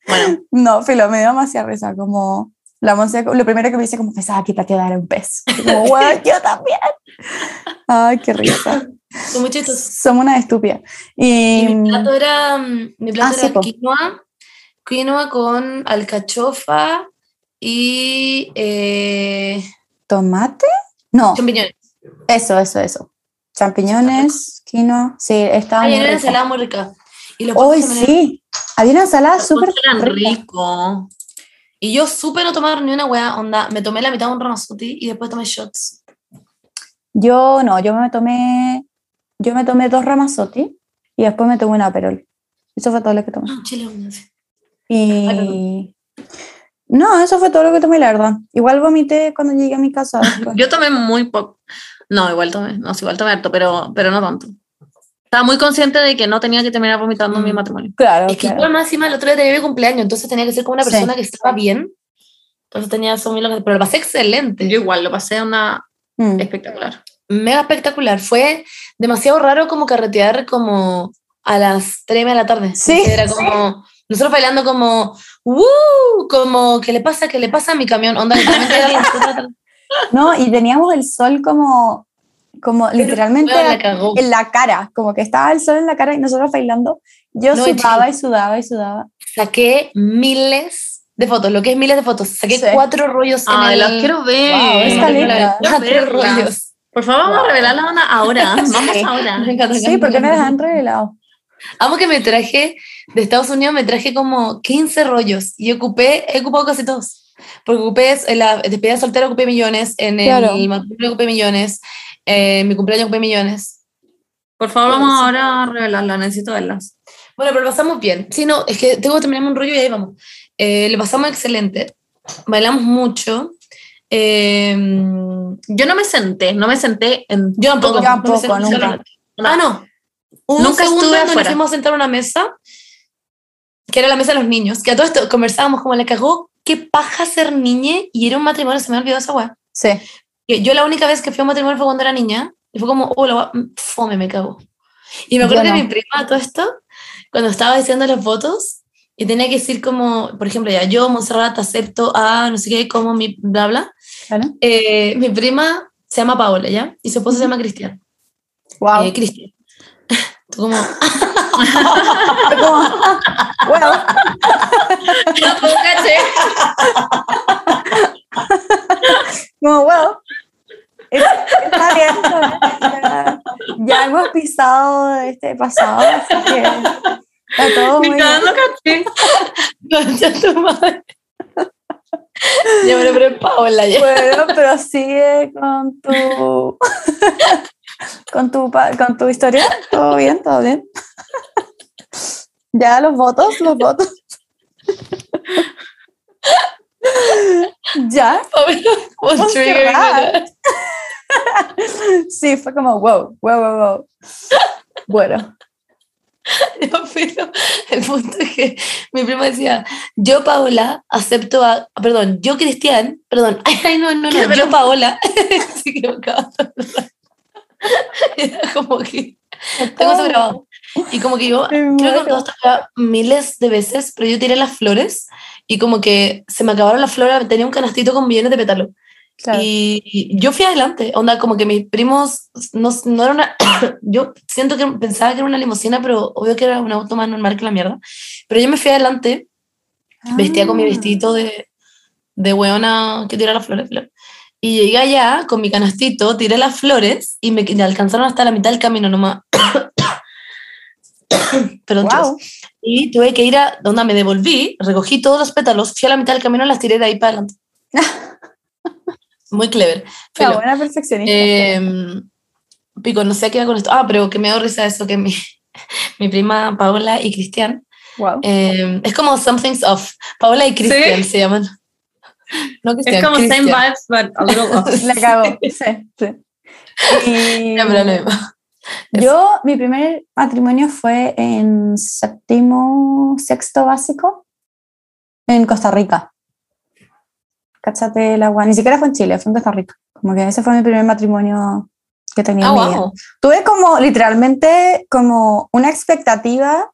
Bueno, No, filo, me dio demasiada risa, como la Monse, lo primero que me dice como pensaba que plateada era un pez. Y como, bueno, yo también. Ay, qué risa. Chistoso. Somos una estúpida. Y, Y mi plato era, mm, mi plato Ah, era quinoa, quinoa con alcachofa y eh, ¿tomate? No, champiñones. eso, eso, eso. Champiñones, quinoa, sí, estaba Ay, muy era una ensalada muy rica. Y los Hoy sí, había una ensalada súper rica. Y yo supe no tomar ni una hueá, onda, me tomé la mitad de un Ramazotti y después tomé shots. Yo no, yo me tomé yo me tomé dos ramazotti y después me tomé un aperol. Eso fue todo lo que tomé. Ah, chile, sí. Y... No, eso fue todo lo que tomé, la verdad. Igual vomité cuando llegué a mi casa. Yo tomé muy poco. No, igual tomé, no, sí, igual tomé harto, pero, pero no tanto. Estaba muy consciente de que no tenía que terminar vomitando en mi Mm. matrimonio. Claro, Es que claro. igual más encima el otro día tenía mi cumpleaños, entonces tenía que ser como una Sí. persona que estaba bien. Entonces tenía lo que- Pero lo pasé excelente. Yo igual lo pasé una Mm. espectacular. Mega espectacular. Fue demasiado raro como carretear como a las 3 de la tarde. Sí, Entonces Era como... Nosotros bailando como... ¡Woo! Como... ¿Qué le pasa? ¿Qué le pasa a mi camión? Onda, literalmente era las 4 de la tarde. No, y teníamos el sol como, como literalmente Weón, la en la cara, como que estaba el sol en la cara y nosotros bailando. Yo No, y sudaba sí. y sudaba y sudaba. Saqué miles de fotos, lo que es miles de fotos. Saqué Sí. cuatro rollos en Ay, el... las quiero ver. Wow, es caleta. Cuatro rollos. Por favor, vamos Wow. a revelarla una ahora. Vamos Sí. ahora. Me encanta, me Sí, encanta, porque me han revelado. Amo que me traje de Estados Unidos, me traje como 15 rollos y ocupé, he ocupado casi todos. Porque ocupé en la despedida soltera, ocupé millones, en Claro. el matrimonio ocupé millones, eh, en mi cumpleaños ocupé millones. Por favor, vamos Sí. ahora a revelarla. Necesito verlas. Bueno, pero pasamos bien. Sí, no, es que tengo que terminar un rollo y ahí vamos. Eh, lo pasamos excelente, bailamos mucho. Eh, Yo no me senté, no me senté en. yo tampoco. Yo no tampoco, senté nunca. solamente. Ah, no. Un Nunca segundo estuve afuera. fuimos a sentar a una mesa, que era la mesa de los niños, que a todo esto conversábamos como le cagó, qué paja ser niña y era un matrimonio, se me olvidó esa weá. Sí. Yo la única vez que fui a un matrimonio fue cuando era niña, y fue como, oh, la weá, mm, fome, me cago. Y me acuerdo Yo que no. mi prima, todo esto, cuando estaba diciendo los votos, y tenía que decir como, por ejemplo, ya, yo, Montserrat, acepto a, no sé qué, como mi bla, bla. Claro. Eh, mi prima se llama Paola, ¿ya? Y su esposo se llama Cristian. Wow. Eh, Cristian. Tú como, como, bueno, Está bien, está bien. Ya, ya hemos pisado este pasado, así que está todo muy bien. caché. concha tu madre. Ya me lo Paola ya. Bueno, pero sigue con tu con tu con tu historia. Todo bien, todo bien. Ya los votos, los votos. Ya, Paola, sí, fue como wow, wow, wow, wow. Bueno, Ya, pero el punto es que mi prima decía, yo Paola acepto a, perdón, yo Cristian, perdón, ay, ay, no, no, no, yo Paola, me acabo de acordar. Era como que, tengo eso grabado. Y como que yo, Me creo que esta weá miles de veces, pero yo tiré las flores y como que se me acabaron las flores, tenía un canastito con millones de pétalos. Claro. Y, yo fui adelante, onda, como que mis primos, no, no era una, yo siento que pensaba que era una limusina, pero obvio que era un auto más normal que la mierda. Pero yo me fui adelante, vestía con mi Ah. vestidito de, de weona que tira las flores. flor. Y llegué allá con mi canastito, tiré las flores y me, me alcanzaron hasta la mitad del camino nomás. Perdón. Wow. Y tuve que ir a donde me devolví, recogí todos los pétalos, fui a la mitad del camino y las tiré de ahí para adelante. Muy clever. Buena perfeccionista. Eh, pico, no sé qué va con esto. Ah, pero que me da risa eso que mi, mi prima Paola y Cristian. wow. eh, es como Something's Off. Paola y Cristian se llaman. No Es como same Cristian. vibes, but a little off. La cago. Sí, sí. Y Ya, pero no yo, mi primer matrimonio fue en séptimo, sexto básico en Costa Rica. Cáchate el agua. Ni siquiera fue en Chile, fue en Costa Rica. Como que ese fue mi primer matrimonio que tenía Ah, en mi vida. wow. Tuve como literalmente como una expectativa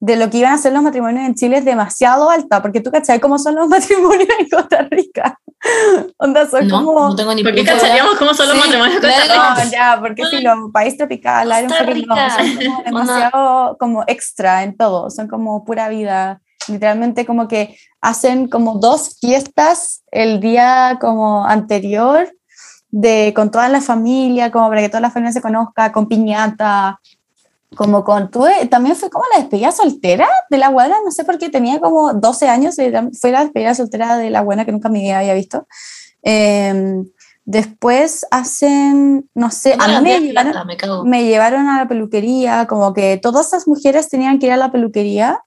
de lo que iban a ser los matrimonios en Chile demasiado alta, porque tú cachai cómo son los matrimonios en Costa Rica. Onda, son No, como... no tengo ni ¿Por qué cacharíamos cómo son los Sí, matrimonios claro. Costa Rica? No, ya, porque si los país tropical, hay un Rica. son como demasiado como extra en todo, son como pura vida. Literalmente como que hacen como dos fiestas el día como anterior de con toda la familia, como para que toda la familia se conozca, con piñata, como con tuve, también fue como la despedida soltera de la abuela, no sé por qué tenía como 12 años, era- fue la despedida soltera de la abuela que nunca vida había visto. Eh, Después hacen, no sé, a mí me llevaron, plata, me me llevaron a la peluquería, como que todas esas mujeres tenían que ir a la peluquería,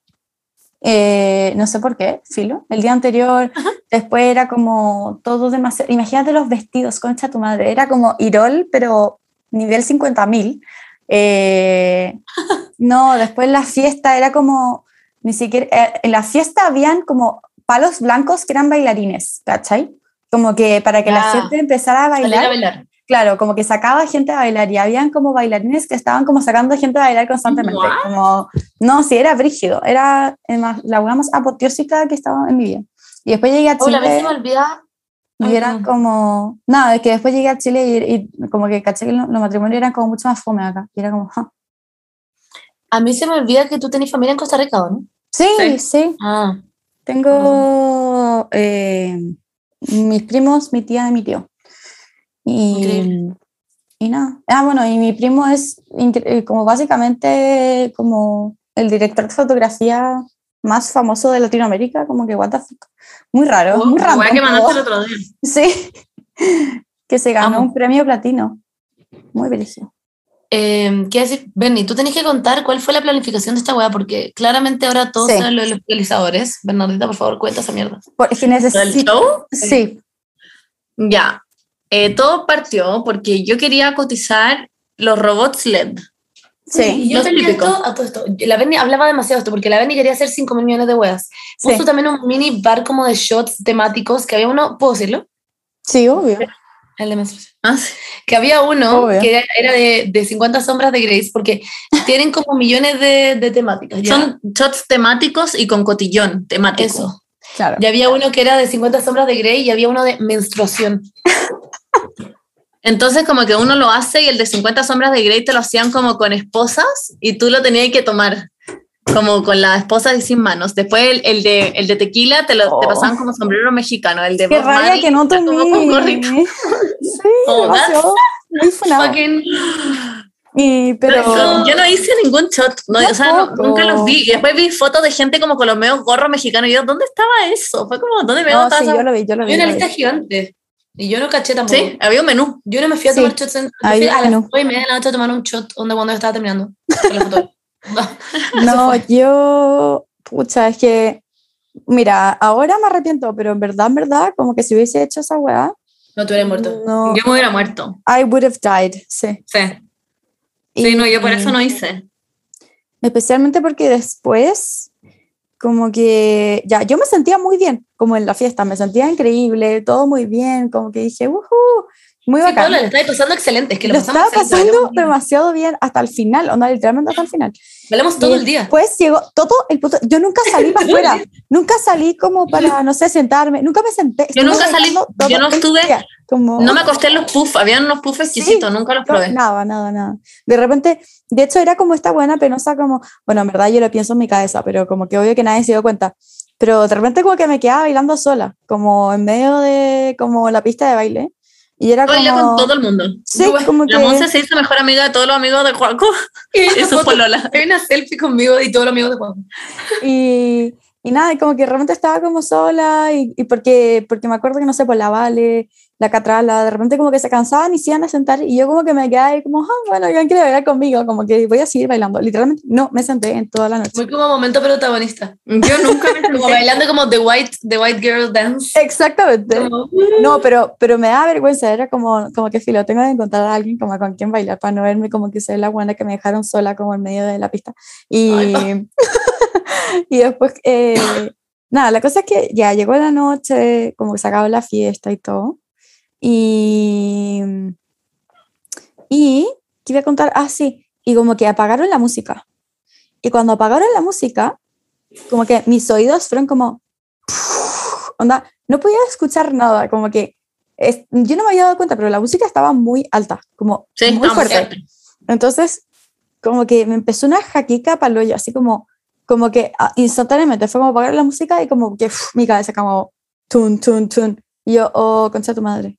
eh, no sé por qué, filo, el día anterior, después era como todo demasiado, imagínate los vestidos, concha tu madre, era como Irol, pero nivel 50.000. Eh, no, después la fiesta era como, ni siquiera, eh, en la fiesta habían como palos blancos que eran bailarines, ¿cachai? Como que para que la Ah, gente empezara a Salir bailar, a bailar. Claro, como que sacaba gente a bailar y habían como bailarines que estaban como sacando gente a bailar constantemente. What? Como, no, sí, era brígido. Era el más- la hueá más apoteósica que estaba en mi vida. Y después llegué a Hola, a veces Chile me olvida. y eran no. como... Nada, es que después llegué a Chile y, y como que caché que lo- los matrimonios eran como mucho más fome acá. Y era como... "Ja". A mí se me olvida que tú tenés familia en Costa Rica, ¿o ¿no? Sí, Sí. sí. Ah, Tengo eh, mis primos, mi tía y mi tío. Y, y nada. Ah, bueno, y mi primo es eh, como básicamente como el director de fotografía más famoso de Latinoamérica, como que what the fuck. Muy raro, Oh, muy raro. que mandaste el otro día. Sí, que se ganó Amo. un premio platino. Muy bellísimo. eh, ¿qué decir? Bernie, tú tenés que contar cuál fue la planificación de esta weá, porque claramente ahora todos Sí. saben lo de los realizadores. Bernardita, por favor, cuenta esa mierda. Porque ¿Del necesito... show? Sí, Ya. Eh, todo partió porque yo quería cotizar los robots LED. sí, Y yo Los tenía típicos. esto, a todo esto. La Bernie hablaba demasiado de esto, porque la Bernie quería hacer 5 mil millones de weas. sí. Puso también un mini bar como de shots temáticos, que había uno, ¿puedo decirlo? Sí, obvio. El de menstruación. Ah, sí. que había uno Obvio. que era, era de, de 50 sombras de Grace, porque tienen como millones de, de temáticas. ¿ya? Son shots temáticos y con cotillón temático. eso. Claro. Y había uno que era de 50 sombras de Grey y había uno de menstruación. Entonces como que uno lo hace y el de 50 sombras de Grey te lo hacían como con esposas y tú lo tenías que tomar como con la esposa y sin manos. Después el, el de, el de tequila te lo te Oh. pasaban como sombrero mexicano. El de Qué Bob rabia Marley que no como tomé. gorrito. Sí, Oh, demasiado. Muy funado. Fucking- Y, pero... Pero yo no hice ningún shot, no, o sea, no- nunca los vi. Y después vi fotos de gente como con los medios gorros mexicanos y yo, ¿dónde estaba eso? Fue como, ¿dónde me No, sí, yo lo vi, yo lo vi. Había una lo vi. lista gigante. Y yo no caché tampoco. Sí, había un menú. Yo no me fui a Sí. tomar shots en, Ahí fui a las bueno. nueve y media de la noche a tomar un shot donde cuando estaba terminando. No. No, yo, pucha, es que, mira, ahora me arrepiento, pero en verdad, en verdad, como que si hubiese hecho esa weá, No, tú eres muerto. no, Yo me hubiera muerto. I would have died, sí. Sí. Sí, no, yo por eso no hice. Especialmente porque después, como que, ya, yo me sentía muy bien, como en la fiesta, me sentía increíble, todo muy bien, como que dije, uhu, muy Sí, bacán. Estáis pasando excelente. Es que lo, lo estaba pasando demasiado bien hasta el final, onda, literalmente hasta el final. Hablamos todo Y el día. Después llegó todo el puto. Yo nunca salí para afuera. nunca salí como para, no sé, sentarme. Nunca me senté. Yo nunca salí, yo no estuve- día, como, No me acosté en los puffs, habían unos puffs exquisitos, nunca los probé. nada, nada, nada. De repente, de hecho, era como esta buena penosa, como, bueno, en verdad yo lo pienso en mi cabeza, pero como que obvio que nadie se dio cuenta. Pero de repente, como que me quedaba bailando sola, como en medio de como la pista de baile. Y era Bailé como. con todo el mundo. Sí, como que. La Monse se hizo mejor amiga de todos los amigos de Juaco. Eso fue Lola. Hay una selfie conmigo y todos los amigos de Juan. Y, y nada, y como que realmente estaba como sola y, y porque, porque me acuerdo que no sé, por la Vale, la Catrala, de repente como que se cansaban y se iban a sentar y yo como que me quedé ahí como, ah, bueno, ¿quién quiere bailar conmigo? Como que voy a seguir bailando. Literalmente no me senté en toda la noche. Muy como momento protagonista. Yo nunca me Como bailando como The White, The White Girl Dance. Exactamente. Como, No, pero, pero me da vergüenza, era como, como que filo, tengo que encontrar a alguien como con quien bailar para no verme como que soy la buena que me dejaron sola como en medio de la pista. Y, Ay, y después, eh, nada, la cosa es que ya llegó la noche, como que se acabó la fiesta y todo. Y, y, ¿qué iba a contar? Ah, sí, y como que apagaron la música. Y cuando apagaron la música, como que mis oídos fueron como, onda, no podía escuchar nada, como que es- yo no me había dado cuenta, pero la música estaba muy alta, como Sí, muy fuerte. Entonces, como que me empezó una jaquica hoyo, así como, como que ah, instantáneamente fue como apagar la música y como que mi cabeza como tun, tun, tun. Y yo, oh, concha tu madre.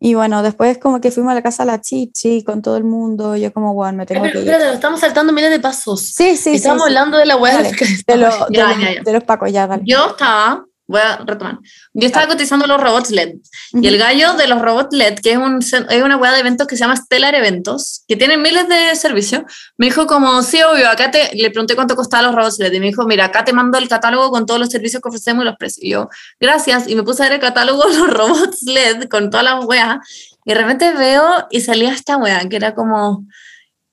Y bueno, después como que fuimos a la casa de la chichi con todo el mundo, yo como, bueno, me tengo Pero, que ir. nos estamos saltando miles de pasos. Sí, sí, sí. Estamos sí. hablando de la web. Dale. De, lo- de Ya, los- ya, ya. de los pacos, ya, dale. Yo estaba voy a retomar. Yo estaba cotizando los robots LED y el gallo de los robots LED, que es, un, es una weá de eventos que se llama Stellar Eventos, que tiene miles de servicios, me dijo como, sí, obvio, acá te, le pregunté cuánto costaban los robots LED y me dijo, mira, acá te mando el catálogo con todos los servicios que ofrecemos y los precios. Y yo, gracias, y me puse a ver el catálogo de los robots LED con todas las weas y de repente veo y salía esta wea, que era como...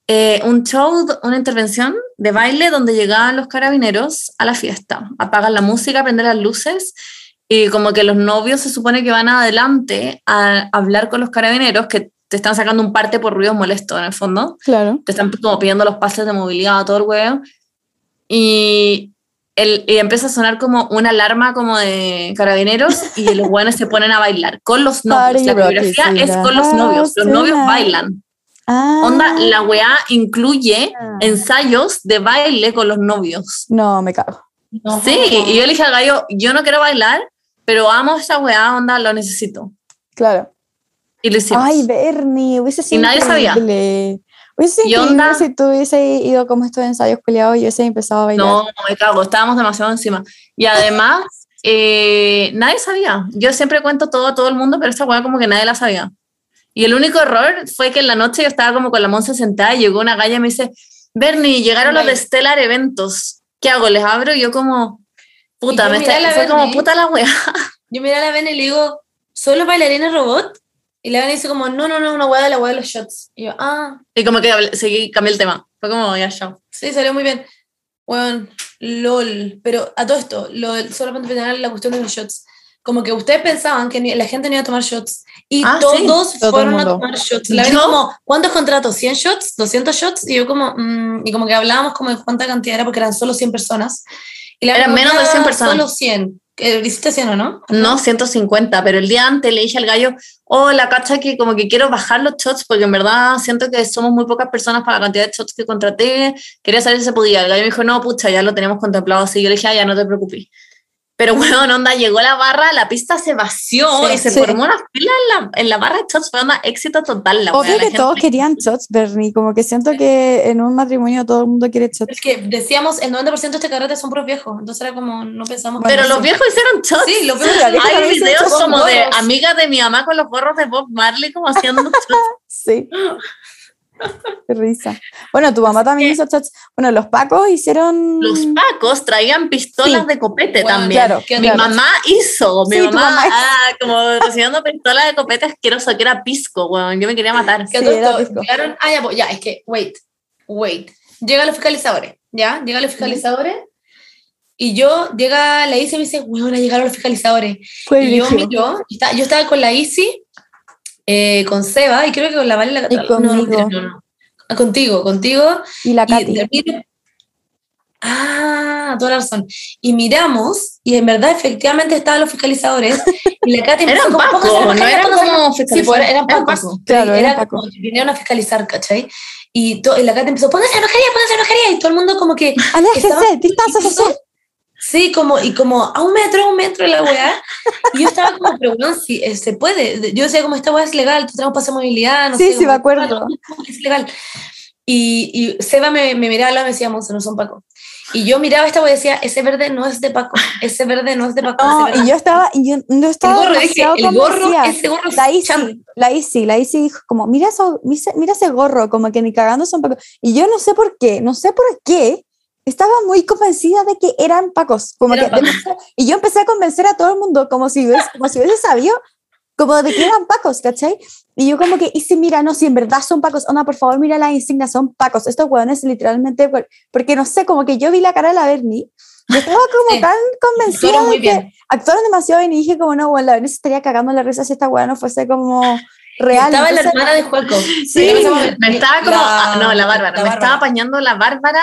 Eh, un show, una intervención de baile donde llegaban los carabineros a la fiesta, apagan la música, prenden las luces y como que los novios se supone que van adelante a hablar con los carabineros que te están sacando un parte por ruidos molestos en el fondo. Claro. Te están como pidiendo los pases de movilidad, todo el huevo. Y, el, y empieza a sonar como una alarma como de carabineros y los buenos se ponen a bailar con los novios. La coreografía es con los novios. Los novios bailan. Ah. Onda, la weá incluye ensayos de baile con los novios. No, me cago. Sí, y yo le dije al gallo, yo no quiero bailar, pero amo esa weá, onda, lo necesito. Claro. Y lo hicimos. Ay, Bernie, hubiese sido Y nadie sabía. Hubiese sido ¿Y increíble onda? si tú hubiese ido como estos ensayos peleados y hubiese empezado a bailar. No, me cago, estábamos demasiado encima. Y además, eh, nadie sabía. Yo siempre cuento todo a todo el mundo, pero esta weá como que nadie la sabía. Y el único error fue que en la noche yo estaba como con la monza sentada y llegó una galla y me dice, Bernie, llegaron los de Stellar Eventos. ¿Qué hago? ¿Les abro? Y yo como, puta, me está, fue como Bernie. puta la weá. Yo miré a la Ven y le digo, ¿solo bailarines robot? Y la Ven dice como, no, no, no, una hueá de la hueá de los shots. Y yo, ah, Y como que seguí, cambié el tema. Fue como, ya, chao. sí, salió muy bien. Bueno, lol. Pero a todo esto, lo solamente para terminar la cuestión de los shots. Como que ustedes pensaban que la gente no iba a tomar shots. Y Ah, todos Todo el fueron a tomar shots. La ¿Yo? como, ¿cuántos contratos? ¿100 shots? ¿200 shots? Y yo como, mm, y como que hablábamos como de cuánta cantidad era porque eran solo 100 personas. Y la Eran menos de "Ya, 100 personas". Solo 100. Eh, ¿Hiciste 100 o no? No, 150, pero el día antes le dije al gallo, oh, la cacha que como que quiero bajar los shots porque en verdad siento que somos muy pocas personas para la cantidad de shots que contraté. Quería saber si se podía. El gallo me dijo, no, pucha, ya lo tenemos contemplado así. Yo le dije, ah, ya no te preocupes. Pero bueno, onda, llegó la barra, la pista se vació Sí, y se sí. formó una fila en la, en la barra de shots. Fue onda, éxito total. La wea, Obvio la que gente- todos querían shots, Bernie. Como que siento que en un matrimonio todo el mundo quiere shots. Es que decíamos, el 90% de este carrete son puros viejos. Entonces era como, no pensamos. Pero los viejos hicieron shots. Sí, los viejos vieja Hay videos como de amigas de mi mamá con los gorros de Bob Marley como haciendo shots. Sí. Qué risa. Bueno, tu mamá también hizo shots. Bueno, los pacos hicieron. Los pacos traían pistolas Sí. de copete Bueno, también. Claro, ¿Qué Mi claro. mamá hizo, mi Sí, mamá, mamá hizo. ah, como recibiendo pistola de copete asqueroso, que era pisco, weón. Yo me quería matar. Que Sí, era pisco. llegaron- ah, ya, pues, ya, es que, wait, wait. Llegan los fiscalizadores, ¿ya? Llegan los fiscalizadores y yo, llega la ICI y me dice, weón, llegaron los fiscalizadores. Fue Y yo brígido. miro, y está- yo estaba con la ICI, eh, con Seba y creo que con la Vale la Y. No, no, no. Ah, Contigo, contigo. Y la Katy. Ah, toda la razón. Y miramos, y en verdad, efectivamente, estaban los fiscalizadores. Y la Katy empezó Eran como, pacos, "Pónganse la no eran como Sí, pues eran, pacos. pacos. Claro, era eran como que vinieron a fiscalizar, ¿cachai? Y, y la Katy empezó, pónganse la mascarilla, pónganse. Y todo el mundo como que... Aléjense, estaba- distancia. Sí, como, y como a un metro, a un metro de la weá. Y yo estaba como, pero bueno, si eh, se puede. Yo decía, como esta weá es legal, tú tenemos pase de movilidad, no Sí, sé. sí, como, me acuerdo. "No, Es legal. Y, y Seba me, me miraba y me decía, Monse, no son Paco. Y yo miraba esta weá y decía, ese verde no es de Paco, ese verde no es de Paco. No, y yo estaba, yo, el estaba gorro, dije, el gorro, ese gorro La. Isi, la Isi, la Isi dijo como, mira, eso, mira ese gorro, como que ni cagando son pacos. Y yo no sé por qué, no sé por qué, estaba muy convencida de que eran pacos. Como Eran que y yo empecé a convencer a todo el mundo como si hubiese, como si hubiese sabido, como de que eran pacos, ¿cachai? Y yo como que, y si mira, no, si en verdad son pacos, onda, por favor, mira las insignias, son pacos. Estos hueones literalmente, por- porque no sé, como que yo vi la cara de la Bernie, yo estaba como Sí. tan convencida Actuaron muy de que bien. actuaron demasiado bien y dije como, no, bueno, la Bernie se estaría cagando la risa si esta hueá no fuese como real. Estaba la Entonces, hermana de Juaco. Sí, Empezamos- me estaba como, la- ah, no, la Bárbara, la me estaba apañando la Bárbara,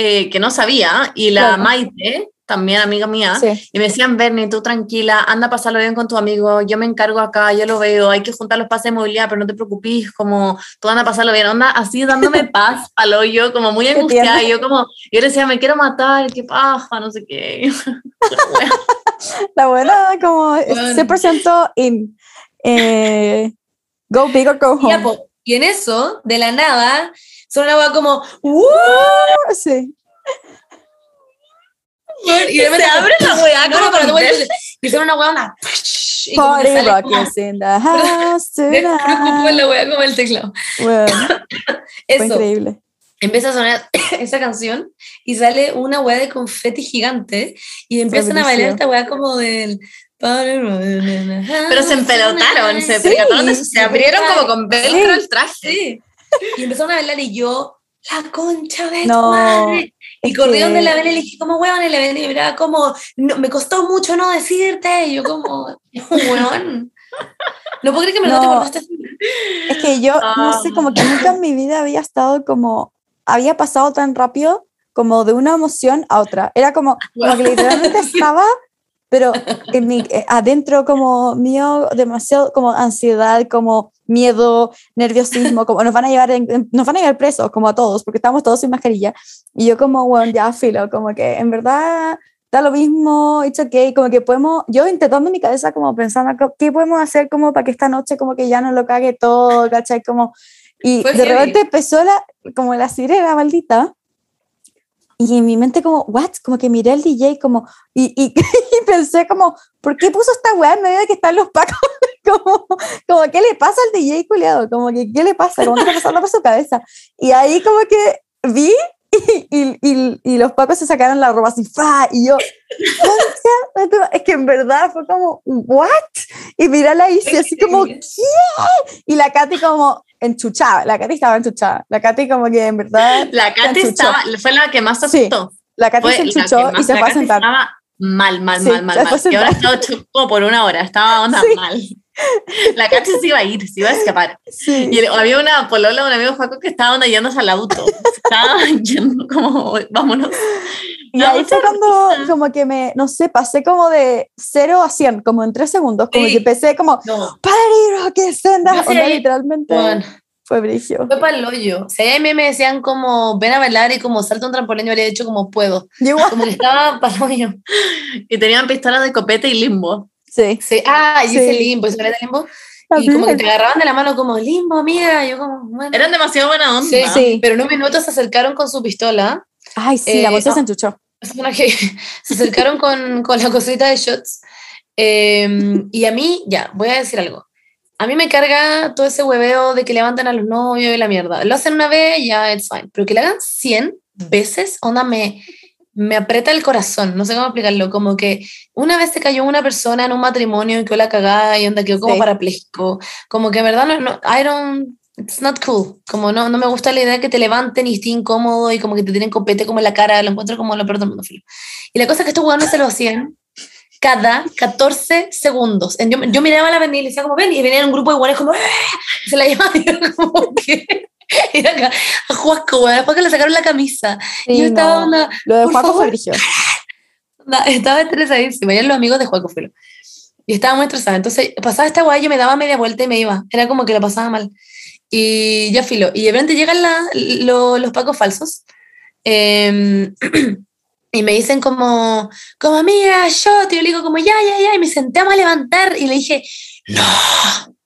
eh, que no sabía, y la Claro. Maite, también amiga mía, Sí. y me decían, Bernie, tú tranquila, anda a pasarlo bien con tu amigo, yo me encargo acá, yo lo veo, hay que juntar los pases de movilidad, pero no te preocupes, como tú anda a pasarlo bien, onda así dándome paz al hoyo, como muy angustiada, y yo como, yo le decía, me quiero matar, qué paja, no sé qué. La buena como Bueno. 100% in. Eh, go big or go home. po, y en eso, de la nada, son una hueá como, ¡uh! Sí. y de repente abre la weá no, como no, pero te con voy a decir, y hicieron una y como que Party rock is in the house Me tonight. la weá como el teclado. Bueno, fue Eso. increíble. empieza a sonar esa canción y sale una weá de confeti gigante y empiezan a bailar esta weá como del... Pero se empelotaron, se Sí. se abrieron como con velcro el traje. Sí. Y empezaron a bailar y yo, la concha de tu No, madre. Y corrí que- donde la ven y le dije, como weón, y la ven y miraba como, no, me costó mucho no decirte. Y yo como, weón. No puedo creer que me lo te No. acordaste así. Es que yo, no sé, como que nunca en mi vida había estado como, había pasado tan rápido como de una emoción a otra. Era como, como que literalmente estaba, pero en mi, eh, adentro como mío, demasiado como ansiedad, como miedo, nerviosismo, como nos van a llevar, nos van a llevar presos, como a todos, porque estamos todos sin mascarilla. Y yo como, bueno, ya filo, como que en verdad da lo mismo, it's okay, como que podemos, yo intentando en mi cabeza como pensando, ¿qué podemos hacer como para que esta noche como que ya no lo cague todo, ¿cachai? Como, y Fue de repente empezó la, como la sirena maldita, y en mi mente como, what? Como que miré al DJ como, y, y, y pensé como, ¿por qué puso esta weá en medio de que están los pacos? como, como, ¿qué le pasa al DJ culiado? Como que, ¿qué le pasa? Como que pasando por su cabeza. Y ahí como que vi y, y, y, los pacos se sacaron la ropa así, ¡fa! Y yo, es que en verdad fue como, ¿what? Y miré a la Isi así como, ¿qué? Y la Katy como enchuchada, la Katy estaba enchuchada. La Katy como que en verdad, La Katy estaba, fue la que más se Sí, asustó. la Katy Fue se enchuchó más- y se fue a sentar. Estaba mal, mal, Sí, mal, mal, mal. Y ahora estaba como por una hora, estaba onda Sí. mal. La Katy se iba a ir, se iba a escapar. Sí. Y había una polola, un amigo Juaco que estaba onda yéndose al auto. Estaba yendo como, vámonos. Y ahí fue cuando, como que me, no sé, pasé como de 0 a 100, como en 3 segundos, como Sí. que empecé como, No, ¡Party rock is in the-". Yo sé Onda, ahí, literalmente weón. fue brigio. Fue para el hoyo. Si a mí me decían como, ven a bailar y como salta un trampolín, yo habría dicho como puedo. Igual, Como que estaba para el hoyo. Y tenían pistolas de copete y limbo. Sí. Sí. Ah, y Sí. ese limbo, ¿y de limbo? Y como que te agarraban de la mano como, limbo, amiga. Y yo como, bueno. Eran demasiado buena onda. Sí, Sí. Pero en un minuto se acercaron con su pistola. Ay, sí, la Eh, bolsa no. se enchuchó. Es una que se acercaron con, con la cosita de shots. Eh, y a mí, ya, voy a decir algo. A mí me carga todo ese hueveo de que levantan a los novios y la mierda. Lo hacen una vez, ya, it's fine. Pero que lo hagan 100 veces, onda, me, me aprieta el corazón. No sé cómo explicarlo. Como que una vez se cayó una persona en un matrimonio y quedó la cagada y onda quedó como Sí. parapléjico. Como que en verdad no, no, I don't, it's not cool. Como no, no me gusta la idea de que te levanten y esté incómodo y como que te tienen copete como en la cara. Lo encuentro como lo peor del mundo, filo. Y la cosa es que estos huevones se lo hacían cada 14 segundos. Yo, yo miraba a la Benny y le decía como, ven, y venía un grupo de huevones como, y se la era como que... Y acá, a Juaco, weón, después que le sacaron la camisa. y yo Sí, estaba, no. onda, Lo de Juaco fue onda, estaba estresadísima. Eran los amigos de Juaco, filo. Y estaba muy estresada. Entonces, pasaba esta guay, yo me daba media vuelta y me iba. Era como que la pasaba mal. Y ya filo. Y de repente llegan la- lo- los pacos falsos. em, y me dicen como, como amiga, yo, yo le digo como, ya, ya, ya, y me senté a levantar y le dije, no.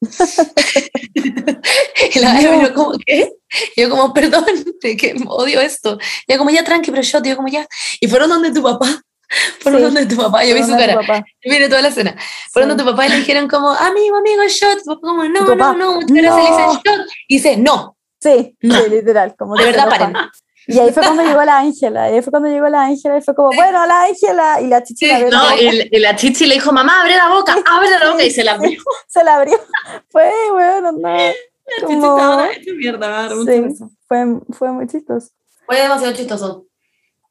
y la No. me miró como, ¿qué? Y yo como, perdón, de que odio esto. Y yo como, ya, tranqui, pero yo, yo como, ya. Y fueron donde tu papá. Fueron Sí. donde tu papá, yo vi su cara. Yo miré toda la escena. Fueron donde tu papá y le dijeron como, amigo, amigo, shot. Tu papá como, no, papá, no, no, muchas gracias. Le dicen no. shot. Y dice, no, Sí, No. sí, literal. Como de verdad, paren. Y ahí fue cuando llegó la Ángela. Y ahí fue cuando llegó la Ángela y fue como, bueno, la Ángela. Y la chichi Sí, la abrió la No, boca. y, y la chichi le dijo, mamá, abre la boca, abre la boca, y se la abrió. se la abrió. Fue, bueno, no. Como- mierda, Sí, fue, fue muy chistoso. Fue demasiado chistoso.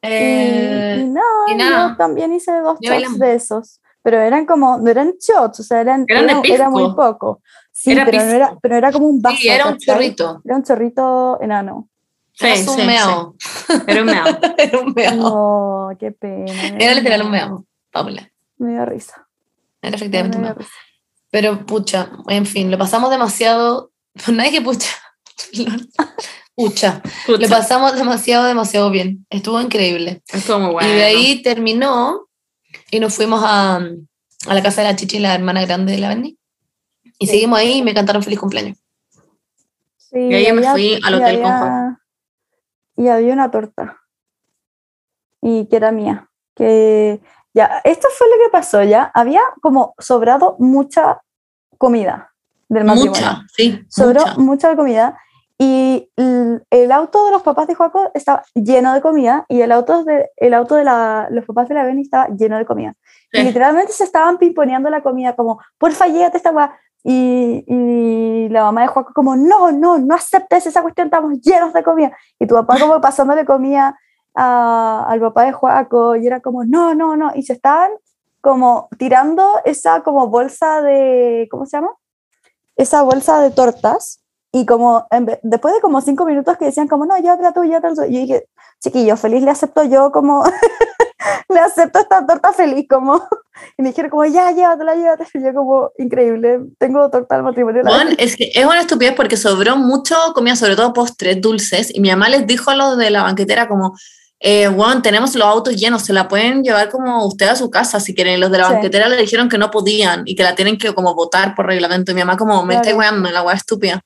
Y- Eh, y, no, y nada. yo también hice dos shots de esos. Pero eran como, no eran shots, o sea, eran, Eran era, era muy poco. Sí, Era pero, no era, pero era como un vaso. sí, era un ¿cachai? chorrito. Era un chorrito enano. Sí, Era sí, un sí. meao. Era un meao. Era un meao. No, qué pena. Era literal un meao. Paula. Me dio risa. Era Me efectivamente un meao. Pero pucha, en fin, lo pasamos demasiado. Nadie que pucha. Pucha. Lo Pucha, pasamos demasiado, demasiado bien. Estuvo increíble. estuvo muy bueno. Y de ahí terminó y nos fuimos a, a la casa de la Chichi, la hermana grande de la Benny. Y Sí. seguimos ahí y me cantaron feliz cumpleaños. Sí, Y ahí me fui al hotel con había- Y había una torta. Y que era mía. que ya, esto fue lo que pasó, ya, había como sobrado mucha comida del matrimonio. Mucha, sí. Sobró mucha. mucha comida y el auto de los papás de Joaco estaba lleno de comida y el auto de, el auto de la, los papás de la Beni estaba lleno de comida. Y literalmente se estaban pimponeando la comida como, porfa, llégate esta weá. Y, y la mamá de Joaco como, no, no, no aceptes esa cuestión, estamos llenos de comida. Y tu papá como pasándole comida a- al papá de Joaco y era como, no, no, no. Y se estaban como tirando esa como bolsa de, ¿cómo se llama? Esa bolsa de tortas. Y como en después de como cinco minutos que decían como, no, llévatela tú, llévatela tú. Y yo dije, chiquillo, feliz le acepto yo como, le acepto esta torta feliz como. Y me dijeron como, ya, llévatela, llévatela. Y yo como, increíble, tengo torta al matrimonio. Bueno, es que es una estupidez porque sobró mucho comida, sobre todo postres, dulces, y mi mamá les dijo a los de la banquetera como, eh, bueno, tenemos los autos llenos, se la pueden llevar como usted a su casa si quieren. Y los de la Sí. banquetera le dijeron que no podían y que la tienen que como votar por reglamento. Y mi mamá como, me Claro. está weando, la weá estúpida.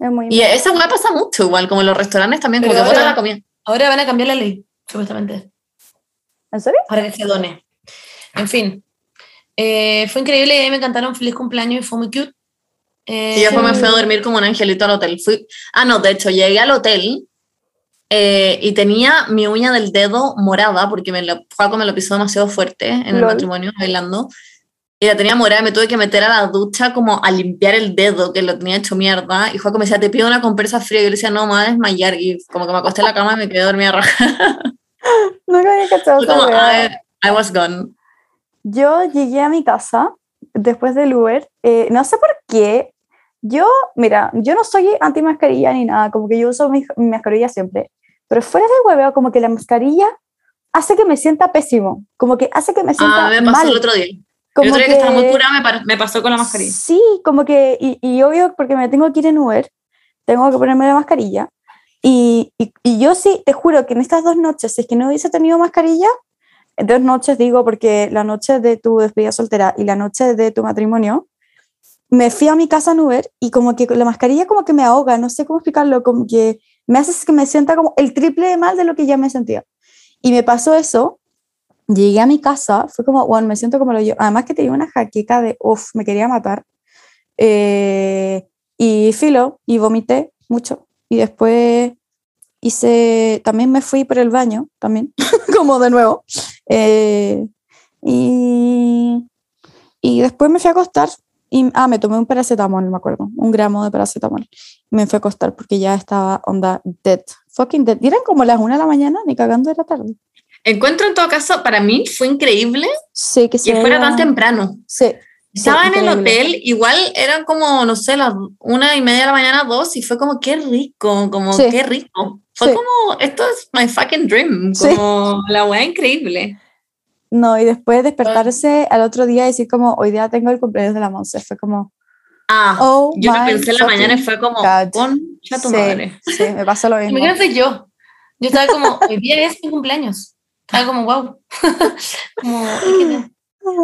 Es muy Y esa weá pasa mucho igual, como en los restaurantes también, como Pero que botan ahora- la comida. Ahora van a cambiar la ley, supuestamente, ¿En serio? para que se done. En fin, eh, fue increíble y me encantaron. Feliz cumpleaños y fue muy cute. Eh, Y después me fui a dormir como un angelito al hotel. Fui, ah, no, de hecho, llegué al hotel eh, y tenía mi uña del dedo morada porque me lo, Juaco me lo pisó demasiado fuerte en el Lol. matrimonio, bailando. Y la tenía morada y me tuve que meter a la ducha como a limpiar el dedo que lo tenía hecho mierda. Y Juaco me decía, te pido una compresa fría. Y yo le decía, no, me voy a desmayar. Y como que me acosté en la cama y me quedé dormida roja. Nunca había cachado Fue esa como, weá. I, I was gone. Yo llegué a mi casa después del Uber, eh, no sé por qué. Yo, mira, yo no soy anti mascarilla ni nada, como que yo uso mi, mi mascarilla siempre, pero fuera de hueveo, como que la mascarilla hace que me sienta pésimo, como que hace que me sienta Ah, me pasó mal. el otro día. El como otro día que, estaba muy curada me, me pasó con la mascarilla. Sí, como que, y, y obvio, porque me tengo que ir en Uber, tengo que ponerme la mascarilla. Y, y, y yo sí, te juro que en estas dos noches, si es que no hubiese tenido mascarilla, dos noches digo, porque la noche de tu despedida soltera y la noche de tu matrimonio, me fui a mi casa en Uber y como que la mascarilla como que me ahoga, no sé cómo explicarlo, como que me hace que me sienta como el triple de mal de lo que ya me sentía. Y me pasó eso, llegué a mi casa, fue como, bueno, me siento como lo yo, además que tenía una jaqueca de, uff, me quería matar. Eh, y filo, y vomité mucho. Y después hice, también me fui por el baño, también, como de nuevo. Eh, y, y después me fui a acostar. Y, ah, me tomé un paracetamol, me acuerdo, un gramo de paracetamol. Me fui a acostar porque ya estaba onda dead, fucking dead. Eran como las una de la mañana, ni cagando de la tarde. Encuentro en todo caso, para mí fue increíble Sí, que, que fuera tan temprano. Sí, Estaba en el hotel, igual eran como, no sé, las una y media de la mañana, dos, y fue como, qué rico, como, Sí. qué rico. Fue Sí. como, esto es my fucking dream, Sí. como la weá increíble. No, y después despertarse al otro día y decir como, hoy día tengo el cumpleaños de la Monse, fue como, Ah, oh yo lo pensé en la mañana y fue como, concha tu Sí, madre. Sí, me pasó lo mismo. Imagínate yo. Yo estaba como, hoy día es mi cumpleaños. Estaba como, wow. como.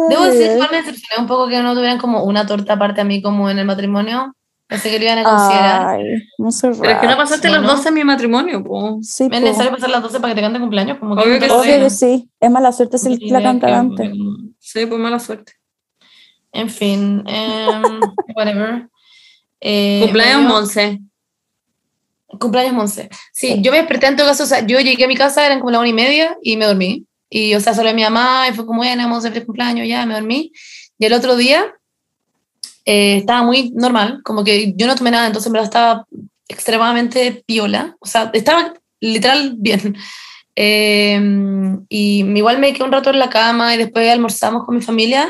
Debo decir, igual me decepcioné un poco que no tuvieran como una torta aparte a mí como en el matrimonio. Pensé que lo iban a considerar. Ay, Monserrat. Pero es que no pasaste ¿no? los 12 en mi matrimonio, po. Sí, ¿Es necesario pasar las 12 para que te cante cumpleaños? Como que Obvio que parece- Obvio que sí. Es mala suerte si Ni la canta que- antes. Sí, pues mala suerte. En fin, em, whatever. Eh, Cumpleaños bueno, Monse. Cumpleaños Monse. Sí, Sí. yo me desperté en todo caso, o sea, yo llegué a mi casa, eran como la una y media y me dormí. Y, o sea, solo mi mamá y fue como, bueno, Monse, feliz cumpleaños, ya, me dormí. Y el otro día eh, estaba muy normal, como que yo no tomé nada, entonces en verdad estaba extremadamente piola, o sea, estaba literal bien. Eh, y igual me quedé un rato en la cama y después almorzamos con mi familia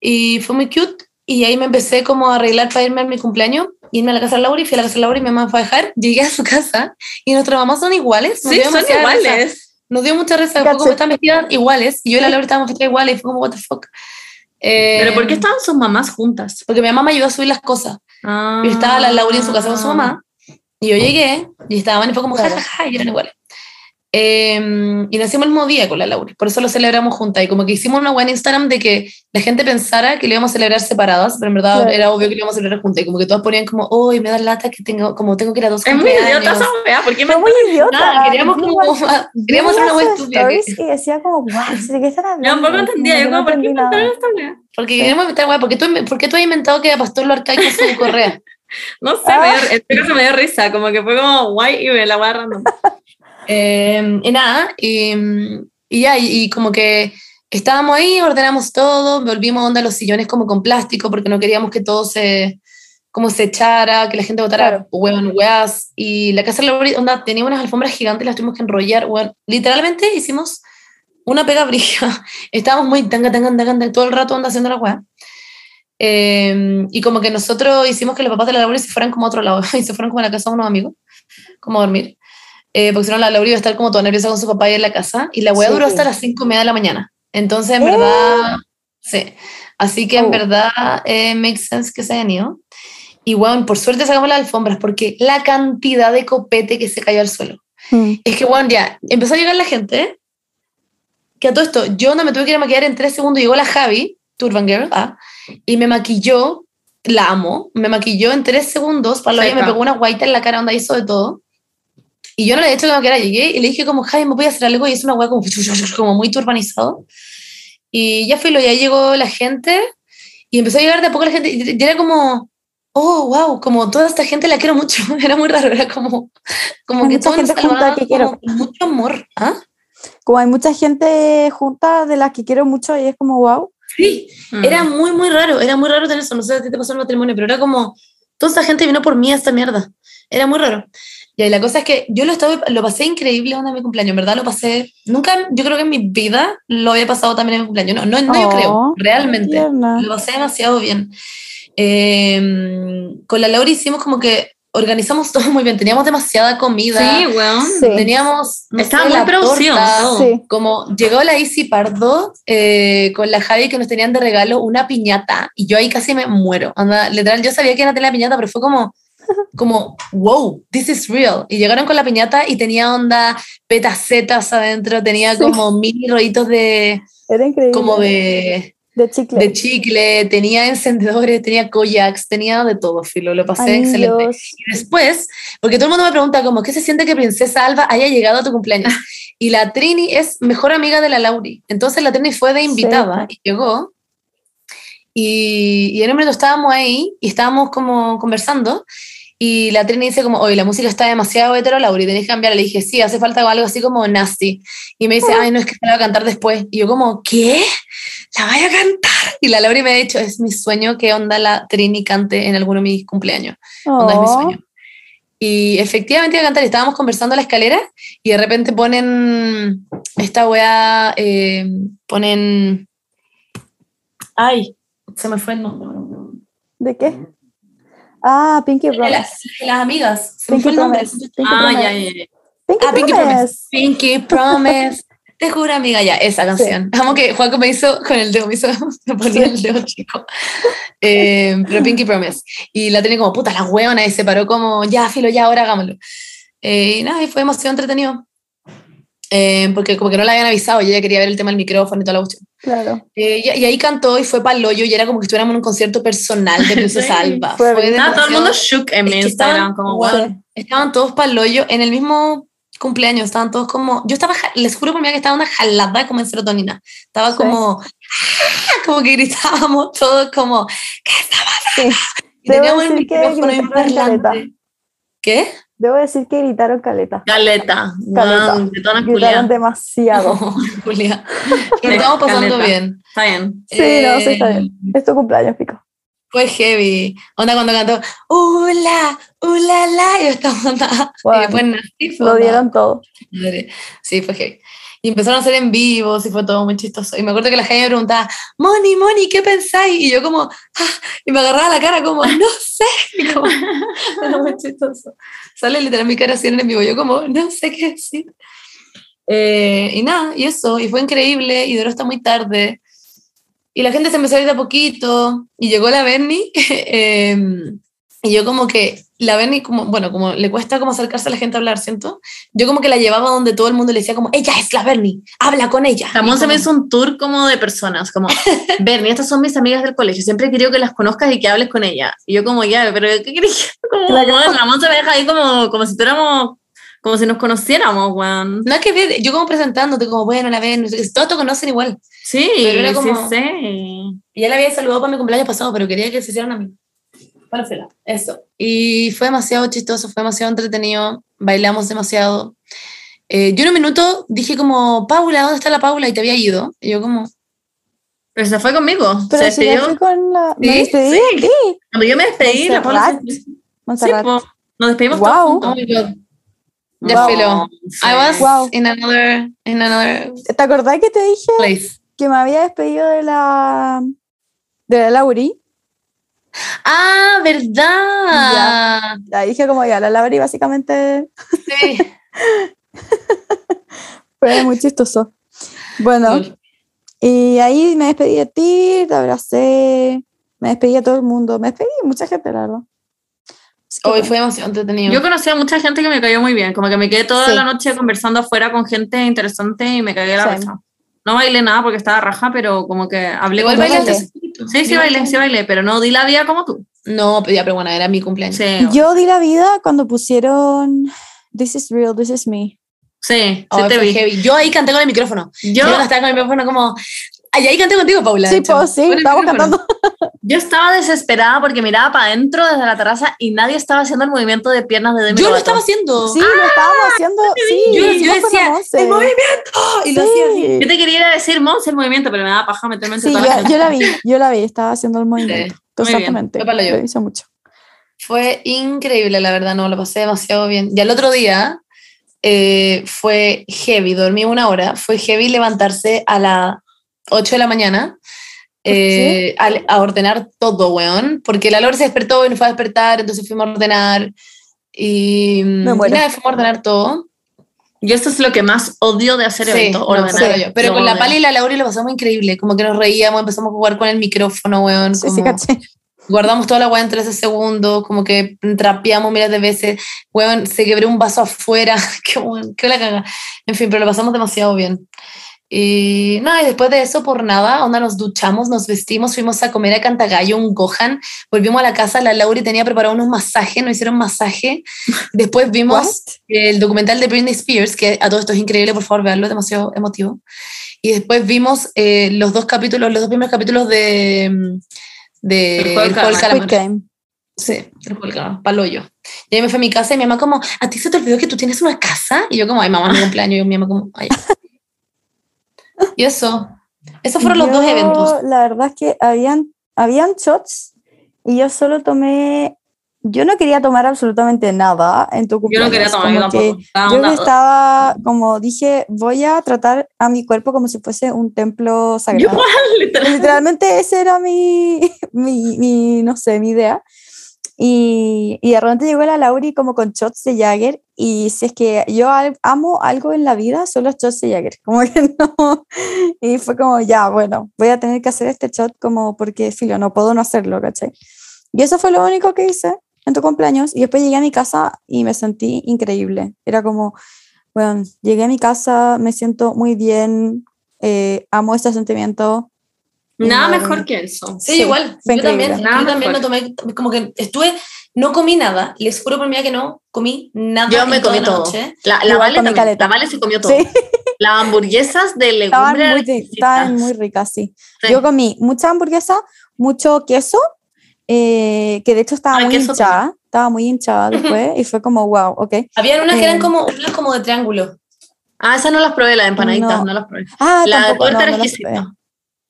y fue muy cute. Y ahí me empecé como a arreglar para irme a mi cumpleaños, irme a la casa de Laura y fui a la casa de Laura y mi mamá fue a dejar. Llegué a su casa y nuestras mamás son iguales. Sí, son iguales. Nos dio mucha risa, fue como están vestidas iguales. Y yo y la Laura estábamos vestidas iguales y fue como, what the fuck. Eh, Pero ¿por qué estaban sus mamás juntas? Porque mi mamá me ayudó a subir las cosas. Ah. Y estaba la Laura en su casa con su mamá. Y yo llegué y estaban y fue como jajaja y eran iguales. Eh, y nacimos el mismo día con la Laura, por eso lo celebramos juntas. Y como que hicimos una buena Instagram de que la gente pensara que lo íbamos a celebrar separadas, pero en verdad Claro. era obvio que lo íbamos a celebrar juntas. Y como que todas ponían como, uy, me da lata que tengo, como tengo que ir a dos Es muy idiota esa wea, ¿por qué me muy idiota. Nada, queríamos como, queríamos hacer una buena estúpida. Y decía como, guau, ¿de qué están hablando? tampoco entendía, yo no como, ¿por qué inventaron esta wea? Porque queremos inventar, güey, ¿por qué tú, ¿por qué tú has inventado que a Pastor lo arcaico su correa? No sé, Ah. me dio, este me dio risa, como que fue como guay y me la wea random. Eh, y nada, y, y ya, y, y como que estábamos ahí, ordenamos todo, volvimos onda los sillones como con plástico porque no queríamos que todo se como se echara, que la gente botara Claro. hueón, weas. Y la casa de la onda, tenía unas alfombras gigantes, las tuvimos que enrollar, weón. Literalmente hicimos una pega brilla. Estábamos muy tanga, tanga, tanga, todo el rato onda haciendo la wea. Eh, y como que nosotros hicimos que los papás de la Laura se fueran como a otro lado y se fueron como a la casa de unos amigos, como a dormir. Eh, porque si no, la Laura iba a estar como toda nerviosa con su papá ahí en la casa. Y la wea Sí. duró hasta las cinco y media de la mañana. Entonces, en ¿Eh? verdad, sí. Así que en Oh. verdad, eh, makes sense que se hayan ido. Y bueno, por suerte sacamos las alfombras porque la cantidad de copete que se cayó al suelo. Mm. Es que, bueno, ya empezó a llegar la gente. Que a todo esto, yo no me tuve que ir a maquillar en tres segundos. Llegó la Javi, Turban Girl, ah, y me maquilló. La amo. Me maquilló en tres segundos. Para me Seca. pegó una guaita en la cara, onda hizo de todo. Y yo no le he hecho que me maquillara. Llegué y le dije, como, Javi, ¿me voy a hacer algo? Y es una guay como, como muy turbanizado. Y ya fue, lo ya llegó la gente. Y empezó a llegar de a poco la gente. Y era como, oh, wow, como toda esta gente la quiero mucho. Era muy raro. Era como, como Hay que gente junta que quiero. como mucho amor. ¿Ah? Como hay mucha gente junta de las que quiero mucho y es como, wow. Sí, Mm. era muy, muy raro. Era muy raro tener eso. No sé si te pasó en el matrimonio, pero era como, toda esta gente vino por mí a esta mierda. Era muy raro. Y ahí la cosa es que yo lo, estaba, lo pasé increíble onda en mi cumpleaños. En verdad lo pasé. Nunca, yo creo que en mi vida lo había pasado también en mi cumpleaños. No, no, no yo Oh, creo, realmente. tierna. Lo pasé demasiado bien. Eh, con la Laura hicimos como que organizamos todo muy bien. Teníamos demasiada comida. Sí, weón. Sí. Teníamos. no Estaba sé, muy la producido torta. todo. Sí. Como llegó la Isi Pardo eh, con la Javi que nos tenían de regalo una piñata y yo ahí casi me muero. Anda, literal, yo sabía que iban a tener la piñata, pero fue como, como, wow, this is real. Y llegaron con la piñata y tenía onda petacetas adentro, tenía Sí. como mini rollitos de, Era increíble. como de, De chicle. de chicle, tenía encendedores, tenía kayaks, tenía de todo, filo, lo pasé Anillos. excelente. Y después, porque todo el mundo me pregunta como, ¿qué se siente que Princesa Alba haya llegado a tu cumpleaños? Y la Trini es mejor amiga de la Lauri. Entonces la Trini fue de invitada y llegó. Y, y en un momento estábamos ahí y estábamos como conversando. Y la Trini dice como, oye, la música está demasiado hetero, Lauri, tenés que cambiar. Le dije, sí, hace falta algo así como nasty. Y me dice, ay, no, es que la va a cantar después. Y yo como, ¿qué? ¿La vaya a cantar? Y la Lauri me ha dicho, es mi sueño que onda la Trini cante en alguno de mis cumpleaños. Onda es mi Oh, sueño. Y efectivamente iba a cantar, estábamos conversando a la escalera y de repente ponen esta weá, eh, ponen... Ay, se me fue el nombre. ¿De qué? Ah, Pinky De Promise. las, las amigas, Pinky. Promise. Pinky Ah, Promise. ya, ya, ya. Pinky Ah, Pinky Promise. Promise. Pinky Promise. Te juro, amiga, ya, esa canción. Amo que Juaco me hizo con el dedo, me hizo, me ponía el dedo chico. Eh, pero Pinky Promise. Y la tenía como, puta, la huevona, y se paró como, ya, filo, ya, ahora hagámoslo. Eh, y nada, y fue demasiado entretenido. Eh, porque como que no la habían avisado, y ella quería ver el tema del micrófono y toda la cuestión. Claro. Eh, y, y ahí cantó y fue para el hoyo y era como que estuviéramos en un concierto personal de Princesa Sí, Alba. fue Fue bien. Estaba todo el mundo shook en mi es Instagram, estaban- como, wow. Estaban todos para el hoyo en el mismo cumpleaños, estaban todos como, yo estaba, les juro por mí que estaba una jalada como en serotonina, estaba Sí. como, ¡ah! como que gritábamos todos como, ¿qué está pasando? Sí. Y Debo teníamos el micrófono en gritaron caleta. parlante. ¿Qué? Debo decir que gritaron caleta. Caleta. Caleta. Wow, de todas Gritaron demasiado. Oh, Julia. Pero estamos pasando Caleta. bien. Está bien. Sí, no, sí, está bien. Es tu cumpleaños, pico. Fue heavy. Onda cuando cantó, ¡Ula! ¡Ula la! Yo estaba onda. Bueno, y después nací, fue Lo onda. dieron todo. Madre. Sí, fue heavy. Y empezaron a hacer en vivo, y fue todo muy chistoso. Y me acuerdo que la gente me preguntaba, Moni, Moni, ¿qué pensáis? Y yo como, ah, y me agarraba la cara como, no sé. Y como, era muy chistoso. Sale literal mi cara así en vivo, yo como, no sé qué decir. Eh, y nada, y eso, y fue increíble, y duró hasta muy tarde. Y la gente se empezó a ir de a poquito, y llegó la Bernie, eh, y yo como que la Bernie como, bueno, como le cuesta como acercarse a la gente a hablar, ¿siento? Yo como que la llevaba donde todo el mundo le decía como, ella es la Bernie, habla con ella. Ramón Y se me hizo un tour como de personas, como, Bernie, estas son mis amigas del colegio, siempre he querido que las conozcas y que hables con ella. Y yo como, ya, pero ¿qué querés? Como, weón, Ramón se me deja ahí como, como si tuviéramos, como si nos conociéramos, weón. No es que ver, yo como presentándote como, bueno, la qué, todos te conocen igual. Sí, Pero era sí, como- sí. Y ya la había saludado para mi cumpleaños pasado, pero quería que se hicieran a mí. Para fila. Eso. Y fue demasiado chistoso, fue demasiado entretenido, bailamos demasiado. Eh, yo en un minuto dije como, Paula, ¿dónde está la Paula? Y te había ido. Y yo como, Pero se fue conmigo. Pero se si despidió. con la. Me Sí, despedí sí. ti, Cuando yo me despedí, la Paula se- Montserrat. Sí, po, nos despedimos Wow. todos oh juntos. my God. Ya Wow. Sí. I was Wow. in another, in another ¿Te acordás que te dije place. que me había despedido de la. de la Lauri? Ah, ¿verdad? La dije como ya, la Lauri básicamente Sí. fue muy chistoso. Bueno, y ahí me despedí de ti, te abracé, me despedí de todo el mundo, me despedí de mucha gente, la verdad. Hoy bueno. fue demasiado entretenido. Yo conocí a mucha gente que me cayó muy bien, como que me quedé toda Sí. la noche conversando afuera con gente interesante y me cagué la Sí. risa. No bailé nada porque estaba raja, pero como que hablé Igual con gente. Sí, sí bailé, sí bailé, pero no di la vida como tú. No, pero ya, pero bueno, era mi cumpleaños. Sí, Yo di la vida cuando pusieron This is real, this is me. sí, sí Ay, te vi. heavy. Yo ahí canté con el micrófono. Yo, Yo estaba con el micrófono como... Ay, ahí canté contigo, Paula. Sí, pues sí, estábamos cantando. yo estaba desesperada porque miraba para adentro desde la terraza y nadie estaba haciendo el movimiento de piernas de Demi Yo lo Lovato. estaba haciendo. Sí, lo estábamos haciendo. Sí, yo, lo yo la decía, el movimiento. Y lo hacía así. Yo Sí, te quería ir a decir Monse el movimiento, pero me daba paja meterme entre Sí, toda la yo, gente. yo la vi, yo la vi, estaba haciendo el movimiento. bien. Exactamente. Para yo. Lo hizo mucho. Fue increíble, la verdad, no, lo pasé demasiado bien. Y al otro día eh, fue heavy, dormí una hora, fue heavy levantarse a las 8 de la mañana eh, a, a ordenar todo, weón, porque la Lore se despertó y no fue a despertar, entonces fuimos a ordenar y, Me y muero. nada, fuimos a ordenar todo. Y esto es lo que más odio de hacer Sí, eventos, no, ordenar. sí. Pero con la. Pali y la Laura lo pasamos increíble, como que nos reíamos, empezamos a jugar con el micrófono, weón, Sí, sí, como- caché. guardamos toda la weá en 13 segundos, como que trapeamos miles de veces, weón, se quebró un vaso afuera, qué weón, qué la caga. En fin, pero lo pasamos demasiado bien. Y nada, y después de eso, por nada, onda nos duchamos, nos vestimos, fuimos a comer a Cantagallo, un Gohan, volvimos a la casa, la Laura tenía preparado unos masajes, nos hicieron masaje. Después vimos What? el documental de Britney Spears, que a todo esto es increíble, por favor, veanlo, es demasiado emotivo. Y después vimos eh, los dos capítulos, los dos primeros capítulos de, mm, de El del calamar. Calamar. Game. Sí, el del calamar, paloyo. Y ahí me fui a mi casa y mi mamá como, ¿a ti se te olvidó que tú tienes una casa? Y yo como, ay, mamá, mi cumpleaños. Y mi mamá como, ay. Y eso, esos fueron los dos Yo, eventos. La verdad es que habían, habían shots y yo solo tomé. Yo no quería tomar absolutamente nada en tu Yo cumpleaños. no quería tomar, yo tampoco. Yo estaba, como dije, voy a tratar a mi cuerpo como si fuese un templo Yo sagrado. igual, literal. Literalmente esa era mi, mi, mi, no sé, mi idea. Y, y de repente llegó la Lauri como con shots de Jagger y si es que yo amo algo en la vida son los shots de Jagger, como que no. Y fue como, ya, bueno, voy a tener que hacer este shot como porque, filo, no puedo no hacerlo, ¿cachai? Y eso fue lo único que hice en tu cumpleaños y después llegué a mi casa y me sentí increíble. Era como, bueno, llegué a mi casa, me siento muy bien, eh, amo este sentimiento. Nada me mejor que eso. Sí, Sí, igual. Yo también. Nada yo también no tomé, como que estuve, no comí nada. Les juro por vida que no comí nada. Yo me comí la todo. La, la, vale también. la Vale se comió todo. Sí. Las hamburguesas de Estaban legumbre. muy, estaban muy ricas, sí. Sí. Yo comí mucha hamburguesa, mucho queso, eh, que de hecho estaba Ah, muy hinchada, estaba muy hinchada después y fue como, wow, ok. Habían unas que eran Eh, como, unas como de triángulo. Ah, esas no las probé, las empanaditas, No. no, las probé. Ah, La tampoco, torta no, era no, exquisita.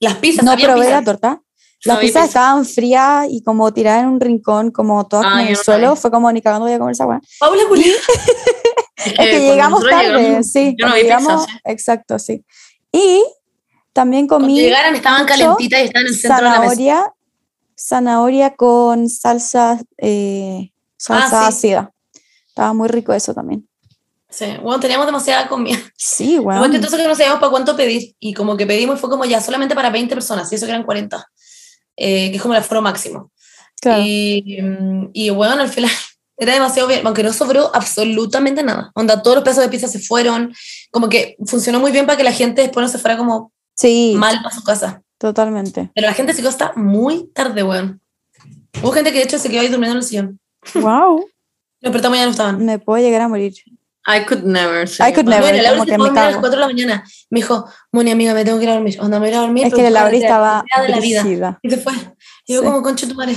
Las pizzas. No probé pizzas. la torta. Las No pizzas pizza. estaban frías y como tiradas en un rincón, como todas Ah, en el no suelo. Fue como ni cagando voy a comer esa weá. Paula Julián. Es que cuando llegamos tarde, llegamos, sí. Yo no cuando vi llegamos, pizza, sí. Exacto, sí. Y también Cuando comí llegaran estaban mucho calentitas y estaban en el centro de la mesa. zanahoria, zanahoria con salsa, eh, salsa Ah, sí. ácida. Estaba muy rico eso también. Sí, bueno, teníamos demasiada comida. Sí, Lo bueno. más chistoso es que no sabíamos para cuánto pedir. Y como que pedimos fue como ya solamente para 20 personas, y eso que eran 40, eh, que es como el aforo máximo. Claro. Y, y bueno, al final Era demasiado bien, aunque no sobró absolutamente nada. Onda, todos los pedazos de pizza se fueron. Como que funcionó muy bien para que la gente después no se fuera como Sí, mal a su casa. totalmente. Pero la gente se quedó hasta muy tarde, weón. Hubo gente que de hecho se quedó ahí durmiendo en el sillón. Wow, Nos despertamos ya no estaban. me puedo llegar a morir. I could never. I could never. Bueno, Laura como que me a las cago. 4 de la mañana. Me dijo, Moni, amiga, me tengo que ir a dormir. Onda, me voy a ir dormir. Es que la después Laura la estaba de la vida. Y se fue. Y yo Sí. como, concha tu madre.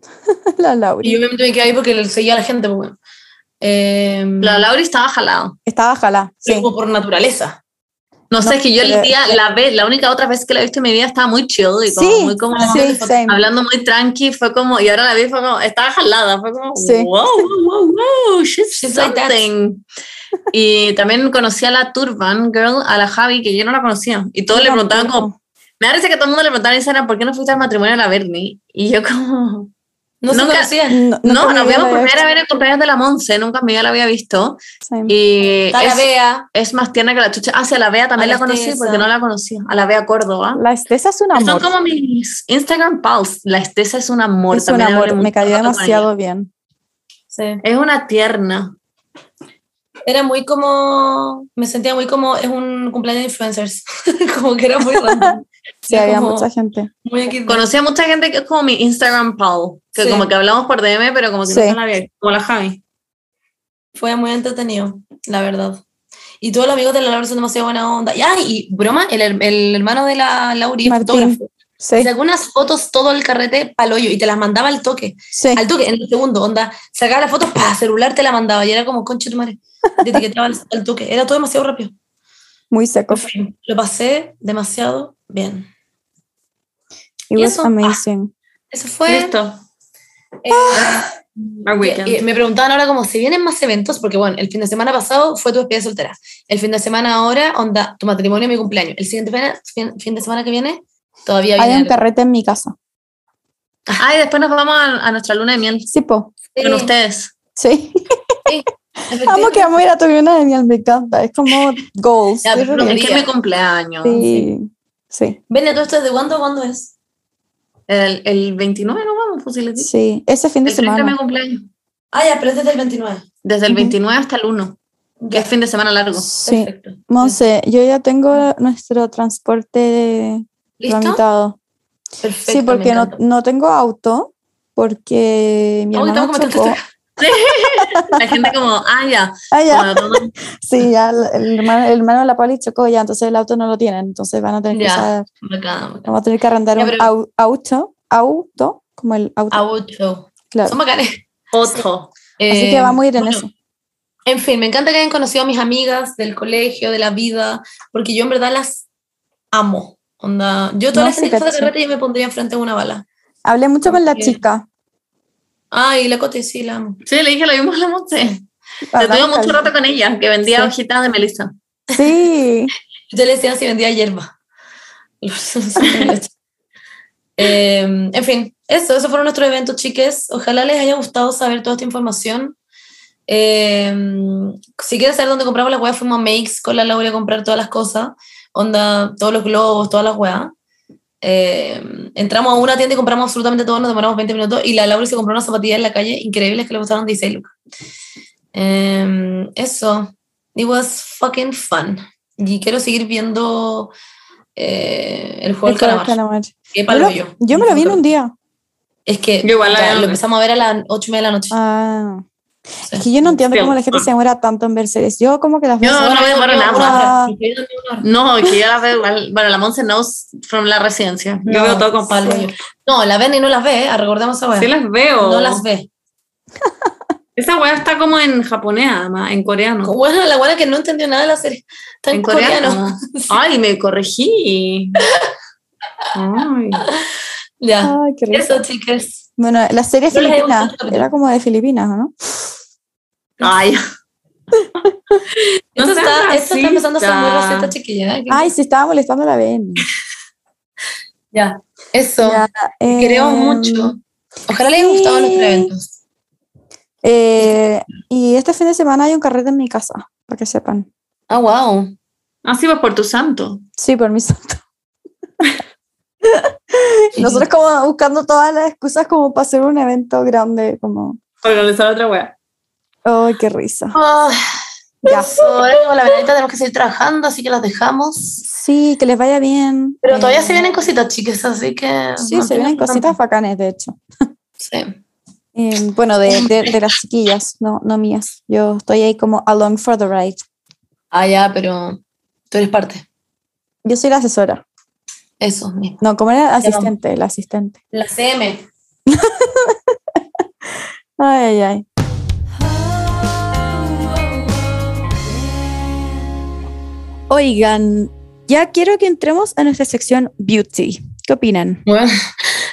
La Laura. Y yo me quedé ahí porque le seguía a la gente, pues bueno. Eh, La Laura estaba jalado. Estaba pero sí. como por naturaleza. No, sé, No, es que yo el día, la vez, la única otra vez que la he visto en mi vida estaba muy chill y como Sí, muy como sí, hablando muy tranqui, fue como, y ahora la vi, fue como, estaba jalada, fue como, Sí. wow, wow, wow, wow, she's, She's something. y también conocí a la Turban Girl, a la Javi, que yo no la conocía, y todos le preguntaban como, me risa que todo el mundo le preguntaba en Instagram, ¿por qué no fuiste al matrimonio de la Bernie? Y yo como, No Nunca- conocía. No, no, nos vimos por primera vez en el cumpleaños de la Monse, nunca en mi vida la había visto. Sí. y la es, Bea. es más tierna que la chucha. Ah, sí, a la Bea también A la la conocí porque no la conocía. A la Bea Córdoba. La Estesa es un Son amor. como mis Instagram pals. La Estesa es un amor. Es un también amor. Me cayó demasiado bien. Sí. Es una tierna. Era muy como. Me sentía muy como. Es un cumpleaños de influencers. como que era muy random. Sí, había mucha gente. Conocí a mucha gente que es como mi Instagram pal. Que Sí. como que hablamos por DM, pero como que Sí. no la había Como la Javi. Fue muy entretenido, la verdad. Y todos los amigos de la Laura son demasiado buena onda. Y, ah, y broma, el, el hermano de la Martín. fotógrafo. Sí, Sacó unas fotos todo el carrete paloyo y te las mandaba al toque. sí. Al toque, en el segundo, onda. Sacaba las fotos para celular, te la mandaba. Y era como, concha tu madre. Te etiquetaba al, al toque. Era todo demasiado rápido. Muy seco. En fin, lo pasé demasiado bien. It y was eso, amazing. Eso fue. Listo. eh, weekend. y me preguntaban ahora como si vienen más eventos, porque bueno, el fin de semana pasado fue tu despedida soltera. El fin de semana ahora, onda, tu matrimonio y mi cumpleaños. El siguiente fin, fin- fin de semana que viene, todavía Hay viene. un algo. carrete en mi casa. Ah, y después nos vamos a, a nuestra luna de miel Sí, po. Sí, con ustedes. Sí. Amo efectivamente. que vamos a ir a tu luna de miel, me encanta. Es como goals. Ya, pero Sí. Es que es mi cumpleaños. Sí. Sí. Ven, ¿todo esto desde cuándo? ¿Cuándo es? El, el 29 no vamos, pues si les digo. Sí. Ese fin de El 30 es mi semana. cumpleaños. Ah, ya, pero es desde el 29. Desde el Ujú. 29 hasta el 1, que es fin de semana largo. Sí. Perfecto. Monse, yo ya tengo nuestro transporte ¿Listo? tramitado. Perfecto. Sí, porque no, no tengo auto, porque mi Uy, hermano chocó. Este- La gente como, ah, ya. Ah, ya. Bueno, Sí, ya el hermano, el hermano de la Poli chocó ya, entonces el auto no lo tienen, entonces van a tener que Ya. usar, Bacán, bacán. vamos a tener que arrendar Ya, un au- auto, auto, como el auto, Auto. claro. Son bacanes. Otro. Así que Eh, vamos a ir en bueno, eso. En fin, me encanta que hayan conocido a mis amigas del colegio, de la vida, porque yo en verdad las amo. Onda, yo toda No, la sí, gente que fue de carrete yo me pondría enfrente de una bala. Hablé mucho con la chica. Ay, la Cote sí la amo. Sí, le dije lo mismo a la Monse. Ah, Te tuve vamos, mucho rato con ella, que vendía Sí. hojitas de melissa. Sí, Yo le decía si vendía hierba. Eh, en fin, eso, esos fueron nuestros eventos, chiques. Ojalá les haya gustado saber toda esta información. Eh, si quieren saber dónde compramos las weas, fuimos a Makes con la Laura a comprar todas las cosas. Onda, todos los globos, todas las weas. Eh, entramos a una tienda y compramos absolutamente todo, nos demoramos 20 minutos y la Laura se compró unas zapatillas en la calle increíbles que le costaron 16 lucas. Eh, eso, it was fucking fun. Y quiero seguir viendo eh, el juego el del calamar. calamar. Qué Yo, palo lo- yo. yo me lo vi en un día. Es que Yo igual ya, lo empezamos a ver a las 8 y media de la noche. Ah. Es que yo no entiendo Sí, cómo la gente se demora tanto en ver series. Yo como que las veo sola. no me demoro nada. No, que yo la veo igual. Bueno, la Monse knows from la residencia. Yo No, veo todo con palo palo. yo. No, la ven y no las ve, ¿eh? recordemos esa wea. Sí las veo. No las ve. Esa weá está como en japonés, además, en coreano. Bueno, la buena que no entendió nada de la serie. Está en, En coreano. coreano. Ay, me corregí. Ay. Ya. Ay, qué. Eso, chicas. Bueno, la serie No filipina, era como de Filipinas, ¿o ¿no? Ay. Esto, No seas está, esto está empezando a ser muy racista. chiquilla. ¿eh? Ay, sí, estaba molestando la Ben. Ya. Eso. Ya, Queremos em, mucho. Ojalá les haya gustado sí. nuestros eventos. eh, y este fin de semana hay un carrete en mi casa, para que sepan. Ah, wow. Así vas por tu santo. Sí, por mi santo. Nosotros como buscando todas las excusas como para hacer un evento grande, como Organizar otra wea. Ay, qué risa. Oh, Ya. ahora la venadita tenemos que seguir trabajando, así que las dejamos. Sí, que les vaya bien. Pero todavía Eh, se vienen cositas, chicas, así que. Sí, se vienen cositas bacanes, de hecho. Sí. Eh, bueno, de, de, de las chiquillas, no, no mías. Yo estoy ahí como along for the ride. Ah, ya, pero tú eres parte. Yo soy la asesora. Eso mismo. No, como era asistente, la asistente. La CM. Ay, ay, ay. Oigan, ya quiero que entremos a nuestra sección Beauty. ¿Qué opinan? Bueno,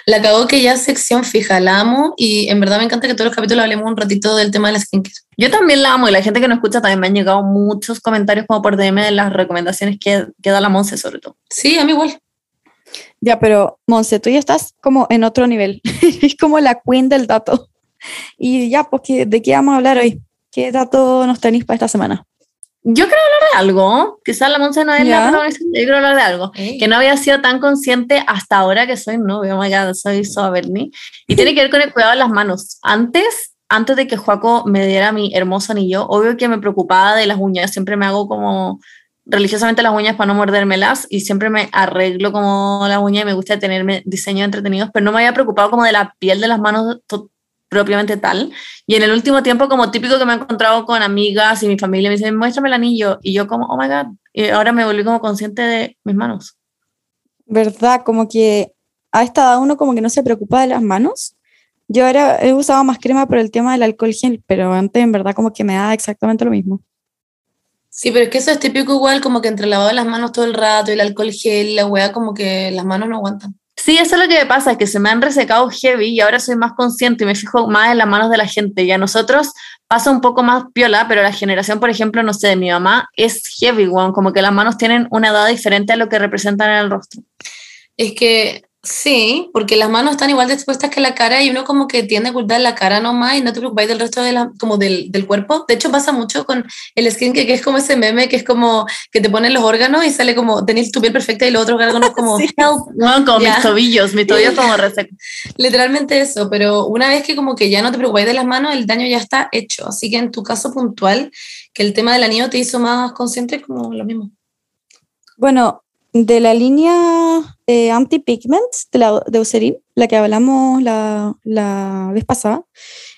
la cagó que ya es sección fija, la amo y en verdad me encanta que todos los capítulos hablemos un ratito del tema de la skincare. Yo también la amo y la gente que nos escucha también me han llegado muchos comentarios como por DM de las recomendaciones que, que da la Monse sobre todo. Sí, a mí igual. Ya, pero Monse, tú ya estás como en otro nivel. es como la queen del dato. Y ya, pues, ¿qué- ¿de qué vamos a hablar hoy? ¿Qué dato nos tenéis para esta semana? Yo quiero hablar de algo, quizás la Monse no es Ya. la protagonista, yo quiero hablar de algo que no había sido tan consciente hasta ahora que soy novia, oh my god, soy so Bernie, y tiene que ver con el cuidado de las manos. Antes, antes de que Joaco me diera mi hermoso anillo, obvio que me preocupaba de las uñas, siempre me hago como religiosamente las uñas para no mordérmelas y siempre me arreglo como las uñas y me gusta tenerme diseños entretenidos, pero no me había preocupado como de la piel de las manos to- propiamente tal. Y en el último tiempo, como típico que me he encontrado con amigas y mi familia, me dicen, muéstrame el anillo. Y yo como, oh my God. Y ahora me volví como consciente de mis manos. ¿Verdad? Como que a esta edad uno como que no se preocupa de las manos. Yo ahora he usado más crema por el tema del alcohol gel, pero antes en verdad como que me da exactamente lo mismo. Sí, pero es que eso es típico igual, como que entre el lavado de las manos todo el rato y el alcohol gel, la weá, como que las manos no aguantan. Sí, eso es lo que me pasa, es que se me han resecado heavy y ahora soy más consciente y me fijo más en las manos de la gente. Y a nosotros pasa un poco más piola, pero la generación, por ejemplo, no sé, de mi mamá es heavy, weón, como que las manos tienen una edad diferente a lo que representan en el rostro. Es que sí, porque las manos están igual de expuestas que la cara y uno como que tiende a ocultar la cara nomás y no te preocupáis del resto de la, como del, del cuerpo. De hecho pasa mucho con el skin que, que es como ese meme que es como que te ponen los órganos y sale como tenés tu piel perfecta y los otros órganos como Sí. help. Bueno, como Ya. mis tobillos, mis tobillos como resecos. Literalmente eso, pero una vez que como que ya no te preocupáis de las manos, el daño ya está hecho. Así que en tu caso puntual, que el tema del anillo te hizo más consciente, como lo mismo. Bueno, de la línea eh, anti-pigment de, la, de Eucerin, la que hablamos la, la vez pasada,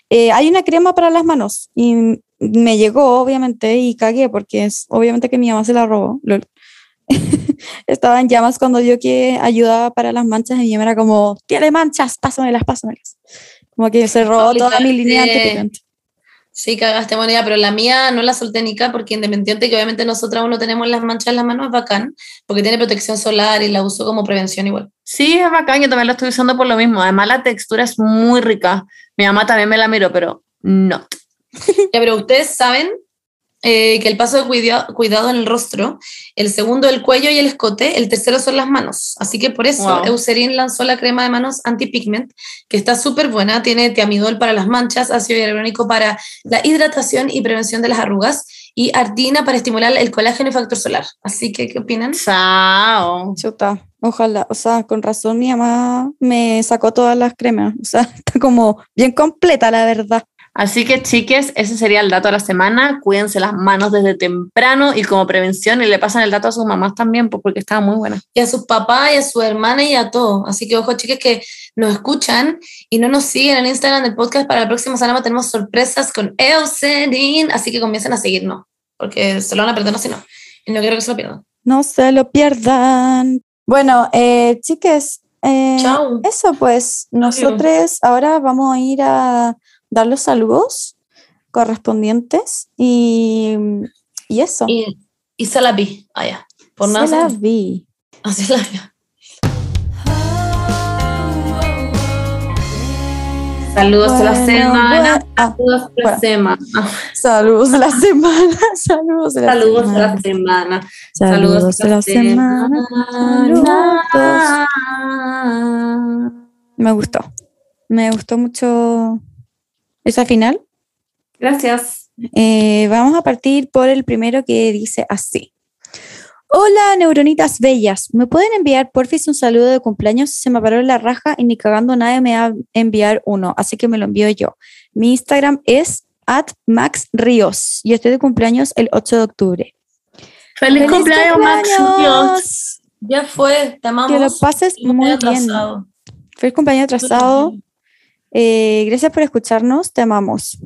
eh, hay una crema para las manos y me llegó obviamente y cagué porque es obviamente que mi mamá se la robó. lol. Estaba en llamas cuando yo que ayudaba para las manchas y mi mamá era como, tiene manchas, pásamelas, pásamelas. Como que se robó toda mi línea anti-pigment. Sí, cagaste moneda, pero la mía no la solté ni acá porque independiente que obviamente nosotras aún no tenemos las manchas en las manos, es bacán, porque tiene protección solar y la uso como prevención igual. Sí, es bacán, yo también lo estoy usando por lo mismo. Además, la textura es muy rica. Mi mamá también me la miró, pero no. Ya, pero ustedes saben eh, que el paso de cuida- cuidado en el rostro, el segundo el cuello y el escote, el tercero son las manos. Así que por eso Wow. Eucerin lanzó la crema de manos anti-pigment, que está súper buena, tiene tiamidol para las manchas, ácido hialurónico para la hidratación y prevención de las arrugas y artina para estimular el colágeno y factor solar. Así que, ¿qué opinan? Chao. Chuta, ojalá, o sea, con razón mi mamá me sacó todas las cremas, o sea, está como bien completa la verdad. Así que, chiques, ese sería el dato de la semana. Cuídense las manos desde temprano y como prevención y le pasan el dato a sus mamás también, pues, porque estaba muy buena. y a sus papás y a su hermana y a todos. Así que ojo, chicas, que nos escuchan y no nos siguen en Instagram del podcast. Para la próxima semana tenemos sorpresas con Eucerin, así que comiencen a seguirnos, porque se lo van a perder, no si no. Y no quiero que se lo pierdan. No se lo pierdan. Bueno, eh, chiques, eh, Chao. eso pues, nosotros ahora vamos a ir a dar los saludos correspondientes y, y eso. Y, y se la vi. Ah, ya. Por nada. Se la vi. Así la vi. Saludos a la Bueno, semana. ah, Saludos a la semana. saludos de la semana. Saludos de la Saludos a semana. la semana. Saludos de la semana. Saludos. Me gustó. Me gustó mucho esa final. Gracias. Eh, vamos a partir por el primero que dice así. Hola, neuronitas bellas. ¿Me pueden enviar porfis un saludo de cumpleaños? Se me paró la raja y ni cagando nadie me va a enviar uno, así que me lo envío yo. Mi Instagram es at Max Ríos y estoy de cumpleaños el 8 de octubre. ¡Feliz, cumpleaños, Max! Ya fue, te amamos. Que lo pases muy bien. Feliz cumpleaños atrasado. Eh, gracias por escucharnos. Te amamos.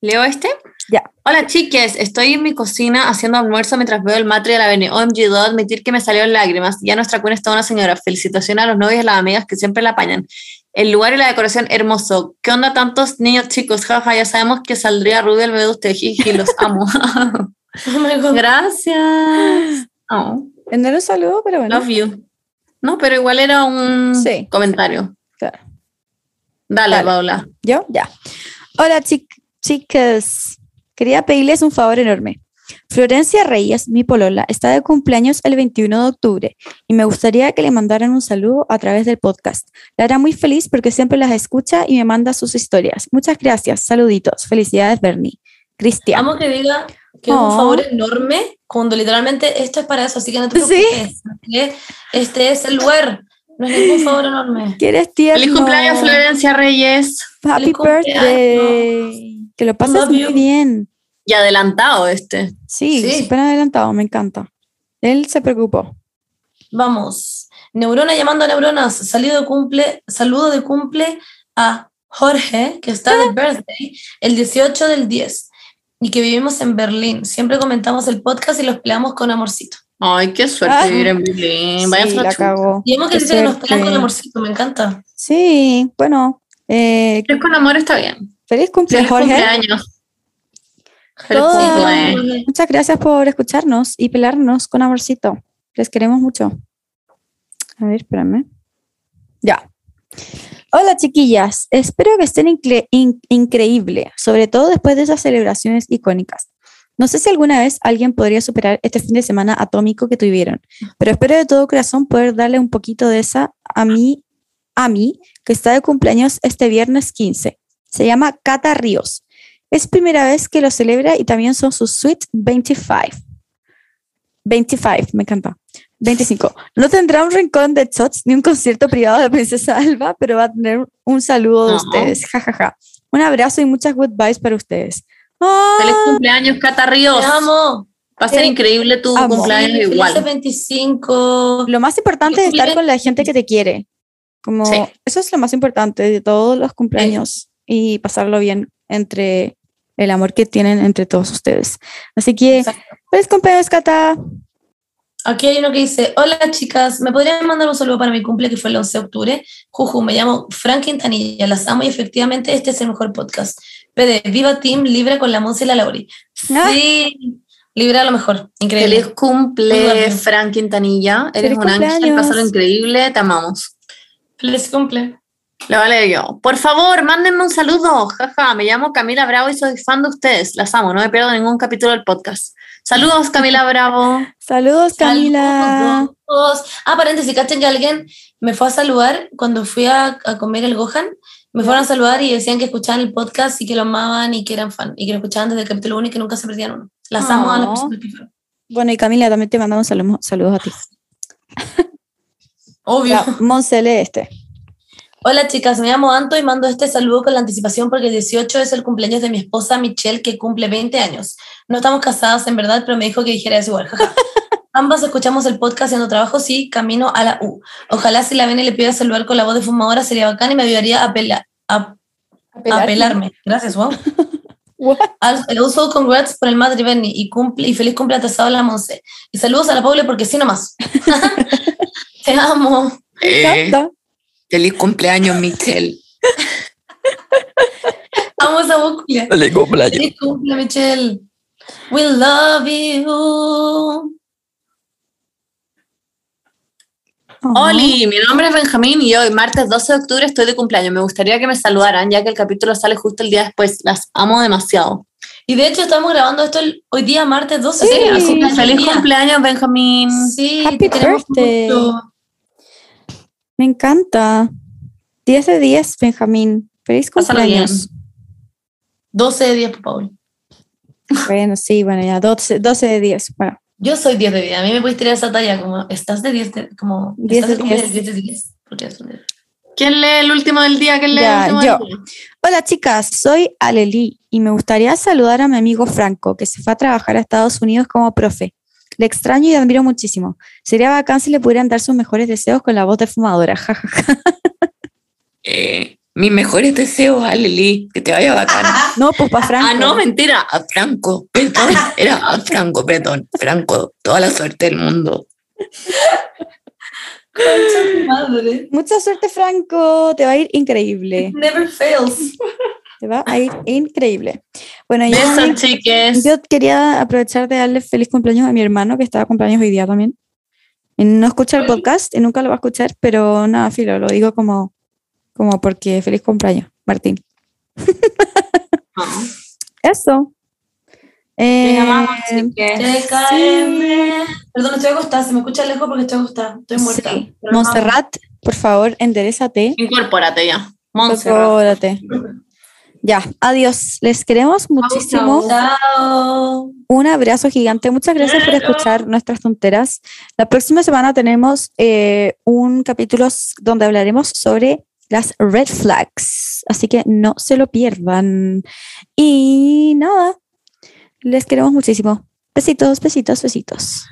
¿Leo este? Ya. Hola chiques, estoy en mi cocina haciendo almuerzo mientras veo el matri de la Bene. OMG, debo admitir que me salieron lágrimas. Ya nuestra cuenta está una señora. Felicitaciones a los novios y a las amigas que siempre la apañan. El lugar y la decoración hermoso. ¿Qué onda tantos niños chicos? Jaja, ya sabemos que saldría rubio el bebé de ustedes. Jiji, los amo. Oh. Gracias. Oh, No era un saludo, pero bueno. love you. No, pero igual era un Sí. comentario. Dale, Dale. Paula. ¿Yo? Ya. Hola, chic- chicas. Quería pedirles un favor enorme. Florencia Reyes, mi polola, está de cumpleaños el 21 de octubre y me gustaría que le mandaran un saludo a través del podcast. La hará muy feliz porque siempre las escucha y me manda sus historias. Muchas gracias. Saluditos. Felicidades, Bernie. Cristian. Amo que diga que es Oh. un favor enorme cuando literalmente esto es para eso, así que no te Sí. preocupes. porque Este es el lugar, no es ningún favor enorme. ¿Quieres tierno? Feliz cumpleaños, Florencia Reyes. Happy birthday. Que lo pases Love muy you. bien. Y adelantado este. Sí, Sí. súper adelantado. Me encanta. Él se preocupó. Vamos. Neurona llamando a neuronas. Saludo de cumple, saludo de cumple a Jorge, que está de birthday el 18 del 10 y que vivimos en Berlín. Siempre comentamos el podcast y los peleamos con amorcito. Ay, qué suerte Ah. vivir en Berlín. Vaya sí, la cagó. Y hemos que que nos pelean con amorcito, me encanta. Sí, bueno. eh, con amor está bien. feliz cumpleaños, Feliz Jorge. cumpleaños. Feliz cumpleaños. Muchas gracias por escucharnos y pelarnos con amorcito. Les queremos mucho. A ver, espérame. Ya. Hola, chiquillas. Espero que estén incre- in- increíble, sobre todo después de esas celebraciones icónicas. No sé si alguna vez alguien podría superar este fin de semana atómico que tuvieron, pero espero de todo corazón poder darle un poquito de esa a mí, a mí, que está de cumpleaños este viernes 15. Se llama Cata Ríos. Es primera vez que lo celebra y también son sus Sweet 25. 25, me encanta. 25. No tendrá un rincón de shots ni un concierto privado de Princesa Alba, pero va a tener un saludo de ustedes. Ja, ja, ja. Un abrazo y muchas goodbyes para ustedes. ¡Ah! Feliz cumpleaños, Cata Ríos. Te amo. Va a ser Eh, increíble tu amo. cumpleaños Sí, igual. felices 25. Lo más importante es estar con la gente que te quiere. Como Sí. eso es lo más importante de todos los cumpleaños y pasarlo bien entre el amor que tienen entre todos ustedes. Así que, Exacto. feliz cumpleaños, Cata. Aquí hay uno que dice, hola chicas, ¿me podrían mandar un saludo para mi cumple que fue el 11 de octubre? Juju, me llamo Frank Quintanilla, las amo y efectivamente este es el mejor podcast. PD, viva Team, libre con la Monse y la Lauri. Sí, libre a lo mejor, increíble. Feliz cumple, Muy bien. Fran Quintanilla. Eres Feliz un ángel, pásalo increíble, te amamos. Feliz cumple. Le vale yo. Por favor, mándenme un saludo. Jaja, me llamo Camila Bravo y soy fan de ustedes. Las amo, no me pierdo ningún capítulo del podcast. Saludos, Camila Bravo. Saludos, Camila. Saludos. Ah, paréntesis, cachen que alguien me fue a saludar cuando fui a, a comer el Gohan. Me fueron a saludar y decían que escuchaban el podcast y que lo amaban y que eran fan y que lo escuchaban desde el capítulo 1 y que nunca se perdían uno. Las amo a las Oh. personas que fueron. Bueno, y Camila, también te mandamos saludos, saludos a ti. Obvio. Ya, Monse, lee este. Hola chicas, me llamo Anto y mando este saludo con la anticipación porque el 18 es el cumpleaños de mi esposa Michelle que cumple 20 años. No estamos casadas en verdad, pero me dijo que dijera eso igual. Ambas escuchamos el podcast haciendo trabajo, sí, camino a la U. Ojalá si la ven y le pido saludar con la voz de fumadora sería bacán y me ayudaría a, pela- a, a pelarme. Gracias, wow. Al- Also, congrats por el Madrid Benny y, cumple, y feliz cumple atrasado a la Monse. Y saludos a la Paula porque sí nomás. Te amo. Encanta. Feliz cumpleaños, Michelle. Amo esa voz, Julia. Feliz cumpleaños. Feliz cumple, Michelle. We love you. Ajá. Oli, mi nombre es Benjamín y hoy, martes 12 de octubre, estoy de cumpleaños. Me gustaría que me saludaran, ya que el capítulo sale justo el día después. Las amo demasiado. Y de hecho estamos grabando esto el- hoy día, martes 12. Sí, Así que feliz día. cumpleaños, Benjamín. Sí, Happy te birthday. mucho. Me encanta. 10 de 10, Benjamín. Feliz cumpleaños. 12 de 10, Paul. Bueno, sí, bueno, ya 12, 12 de 10. Bueno, Yo soy 10 de 10. A mí me puedes tirar esa talla como, estás de 10 de, como, 10 estás de como 10. 10 de 10. Porque es un 10. ¿Quién lee el último del día? ¿Quién lee Ya, el último yo. del día? Hola chicas, soy Aleli y me gustaría saludar a mi amigo Franco, que se fue a trabajar a Estados Unidos como profe. Le extraño y admiro muchísimo. Sería bacán si le pudieran dar sus mejores deseos con la voz de fumadora. jajaja. Eh, mis mejores deseos, Aleli, que te vaya bacán. no, pues para Franco. Ah, no, mentira. A Franco, perdón, era a Franco, perdón. Franco, toda la suerte del mundo. Madre. Mucha suerte, Franco. Te va a ir increíble. Never fails. Te va a ir increíble. Bueno, yo, chiques. yo quería aprovechar de darle feliz cumpleaños a mi hermano, que estaba cumpleaños hoy día también. Y no escucha el podcast y nunca lo va a escuchar, pero nada, filo, lo digo como, como porque feliz cumpleaños, Martín. Eso. Te Eh, amamos, chiques. TKM. Perdón, estoy acostada. Se me escucha lejos porque estoy acostada. Estoy muerta. sí. Montserrat, por favor, enderezate. Incorpórate ya. Montserrat. Incorpórate. Ya, adiós. Les queremos muchísimo. Chao. Un abrazo gigante. Muchas gracias por escuchar nuestras tonteras. La próxima semana tenemos eh, un capítulo donde hablaremos sobre las red flags. Así que no se lo pierdan. Y nada, les queremos muchísimo. Besitos, besitos, besitos.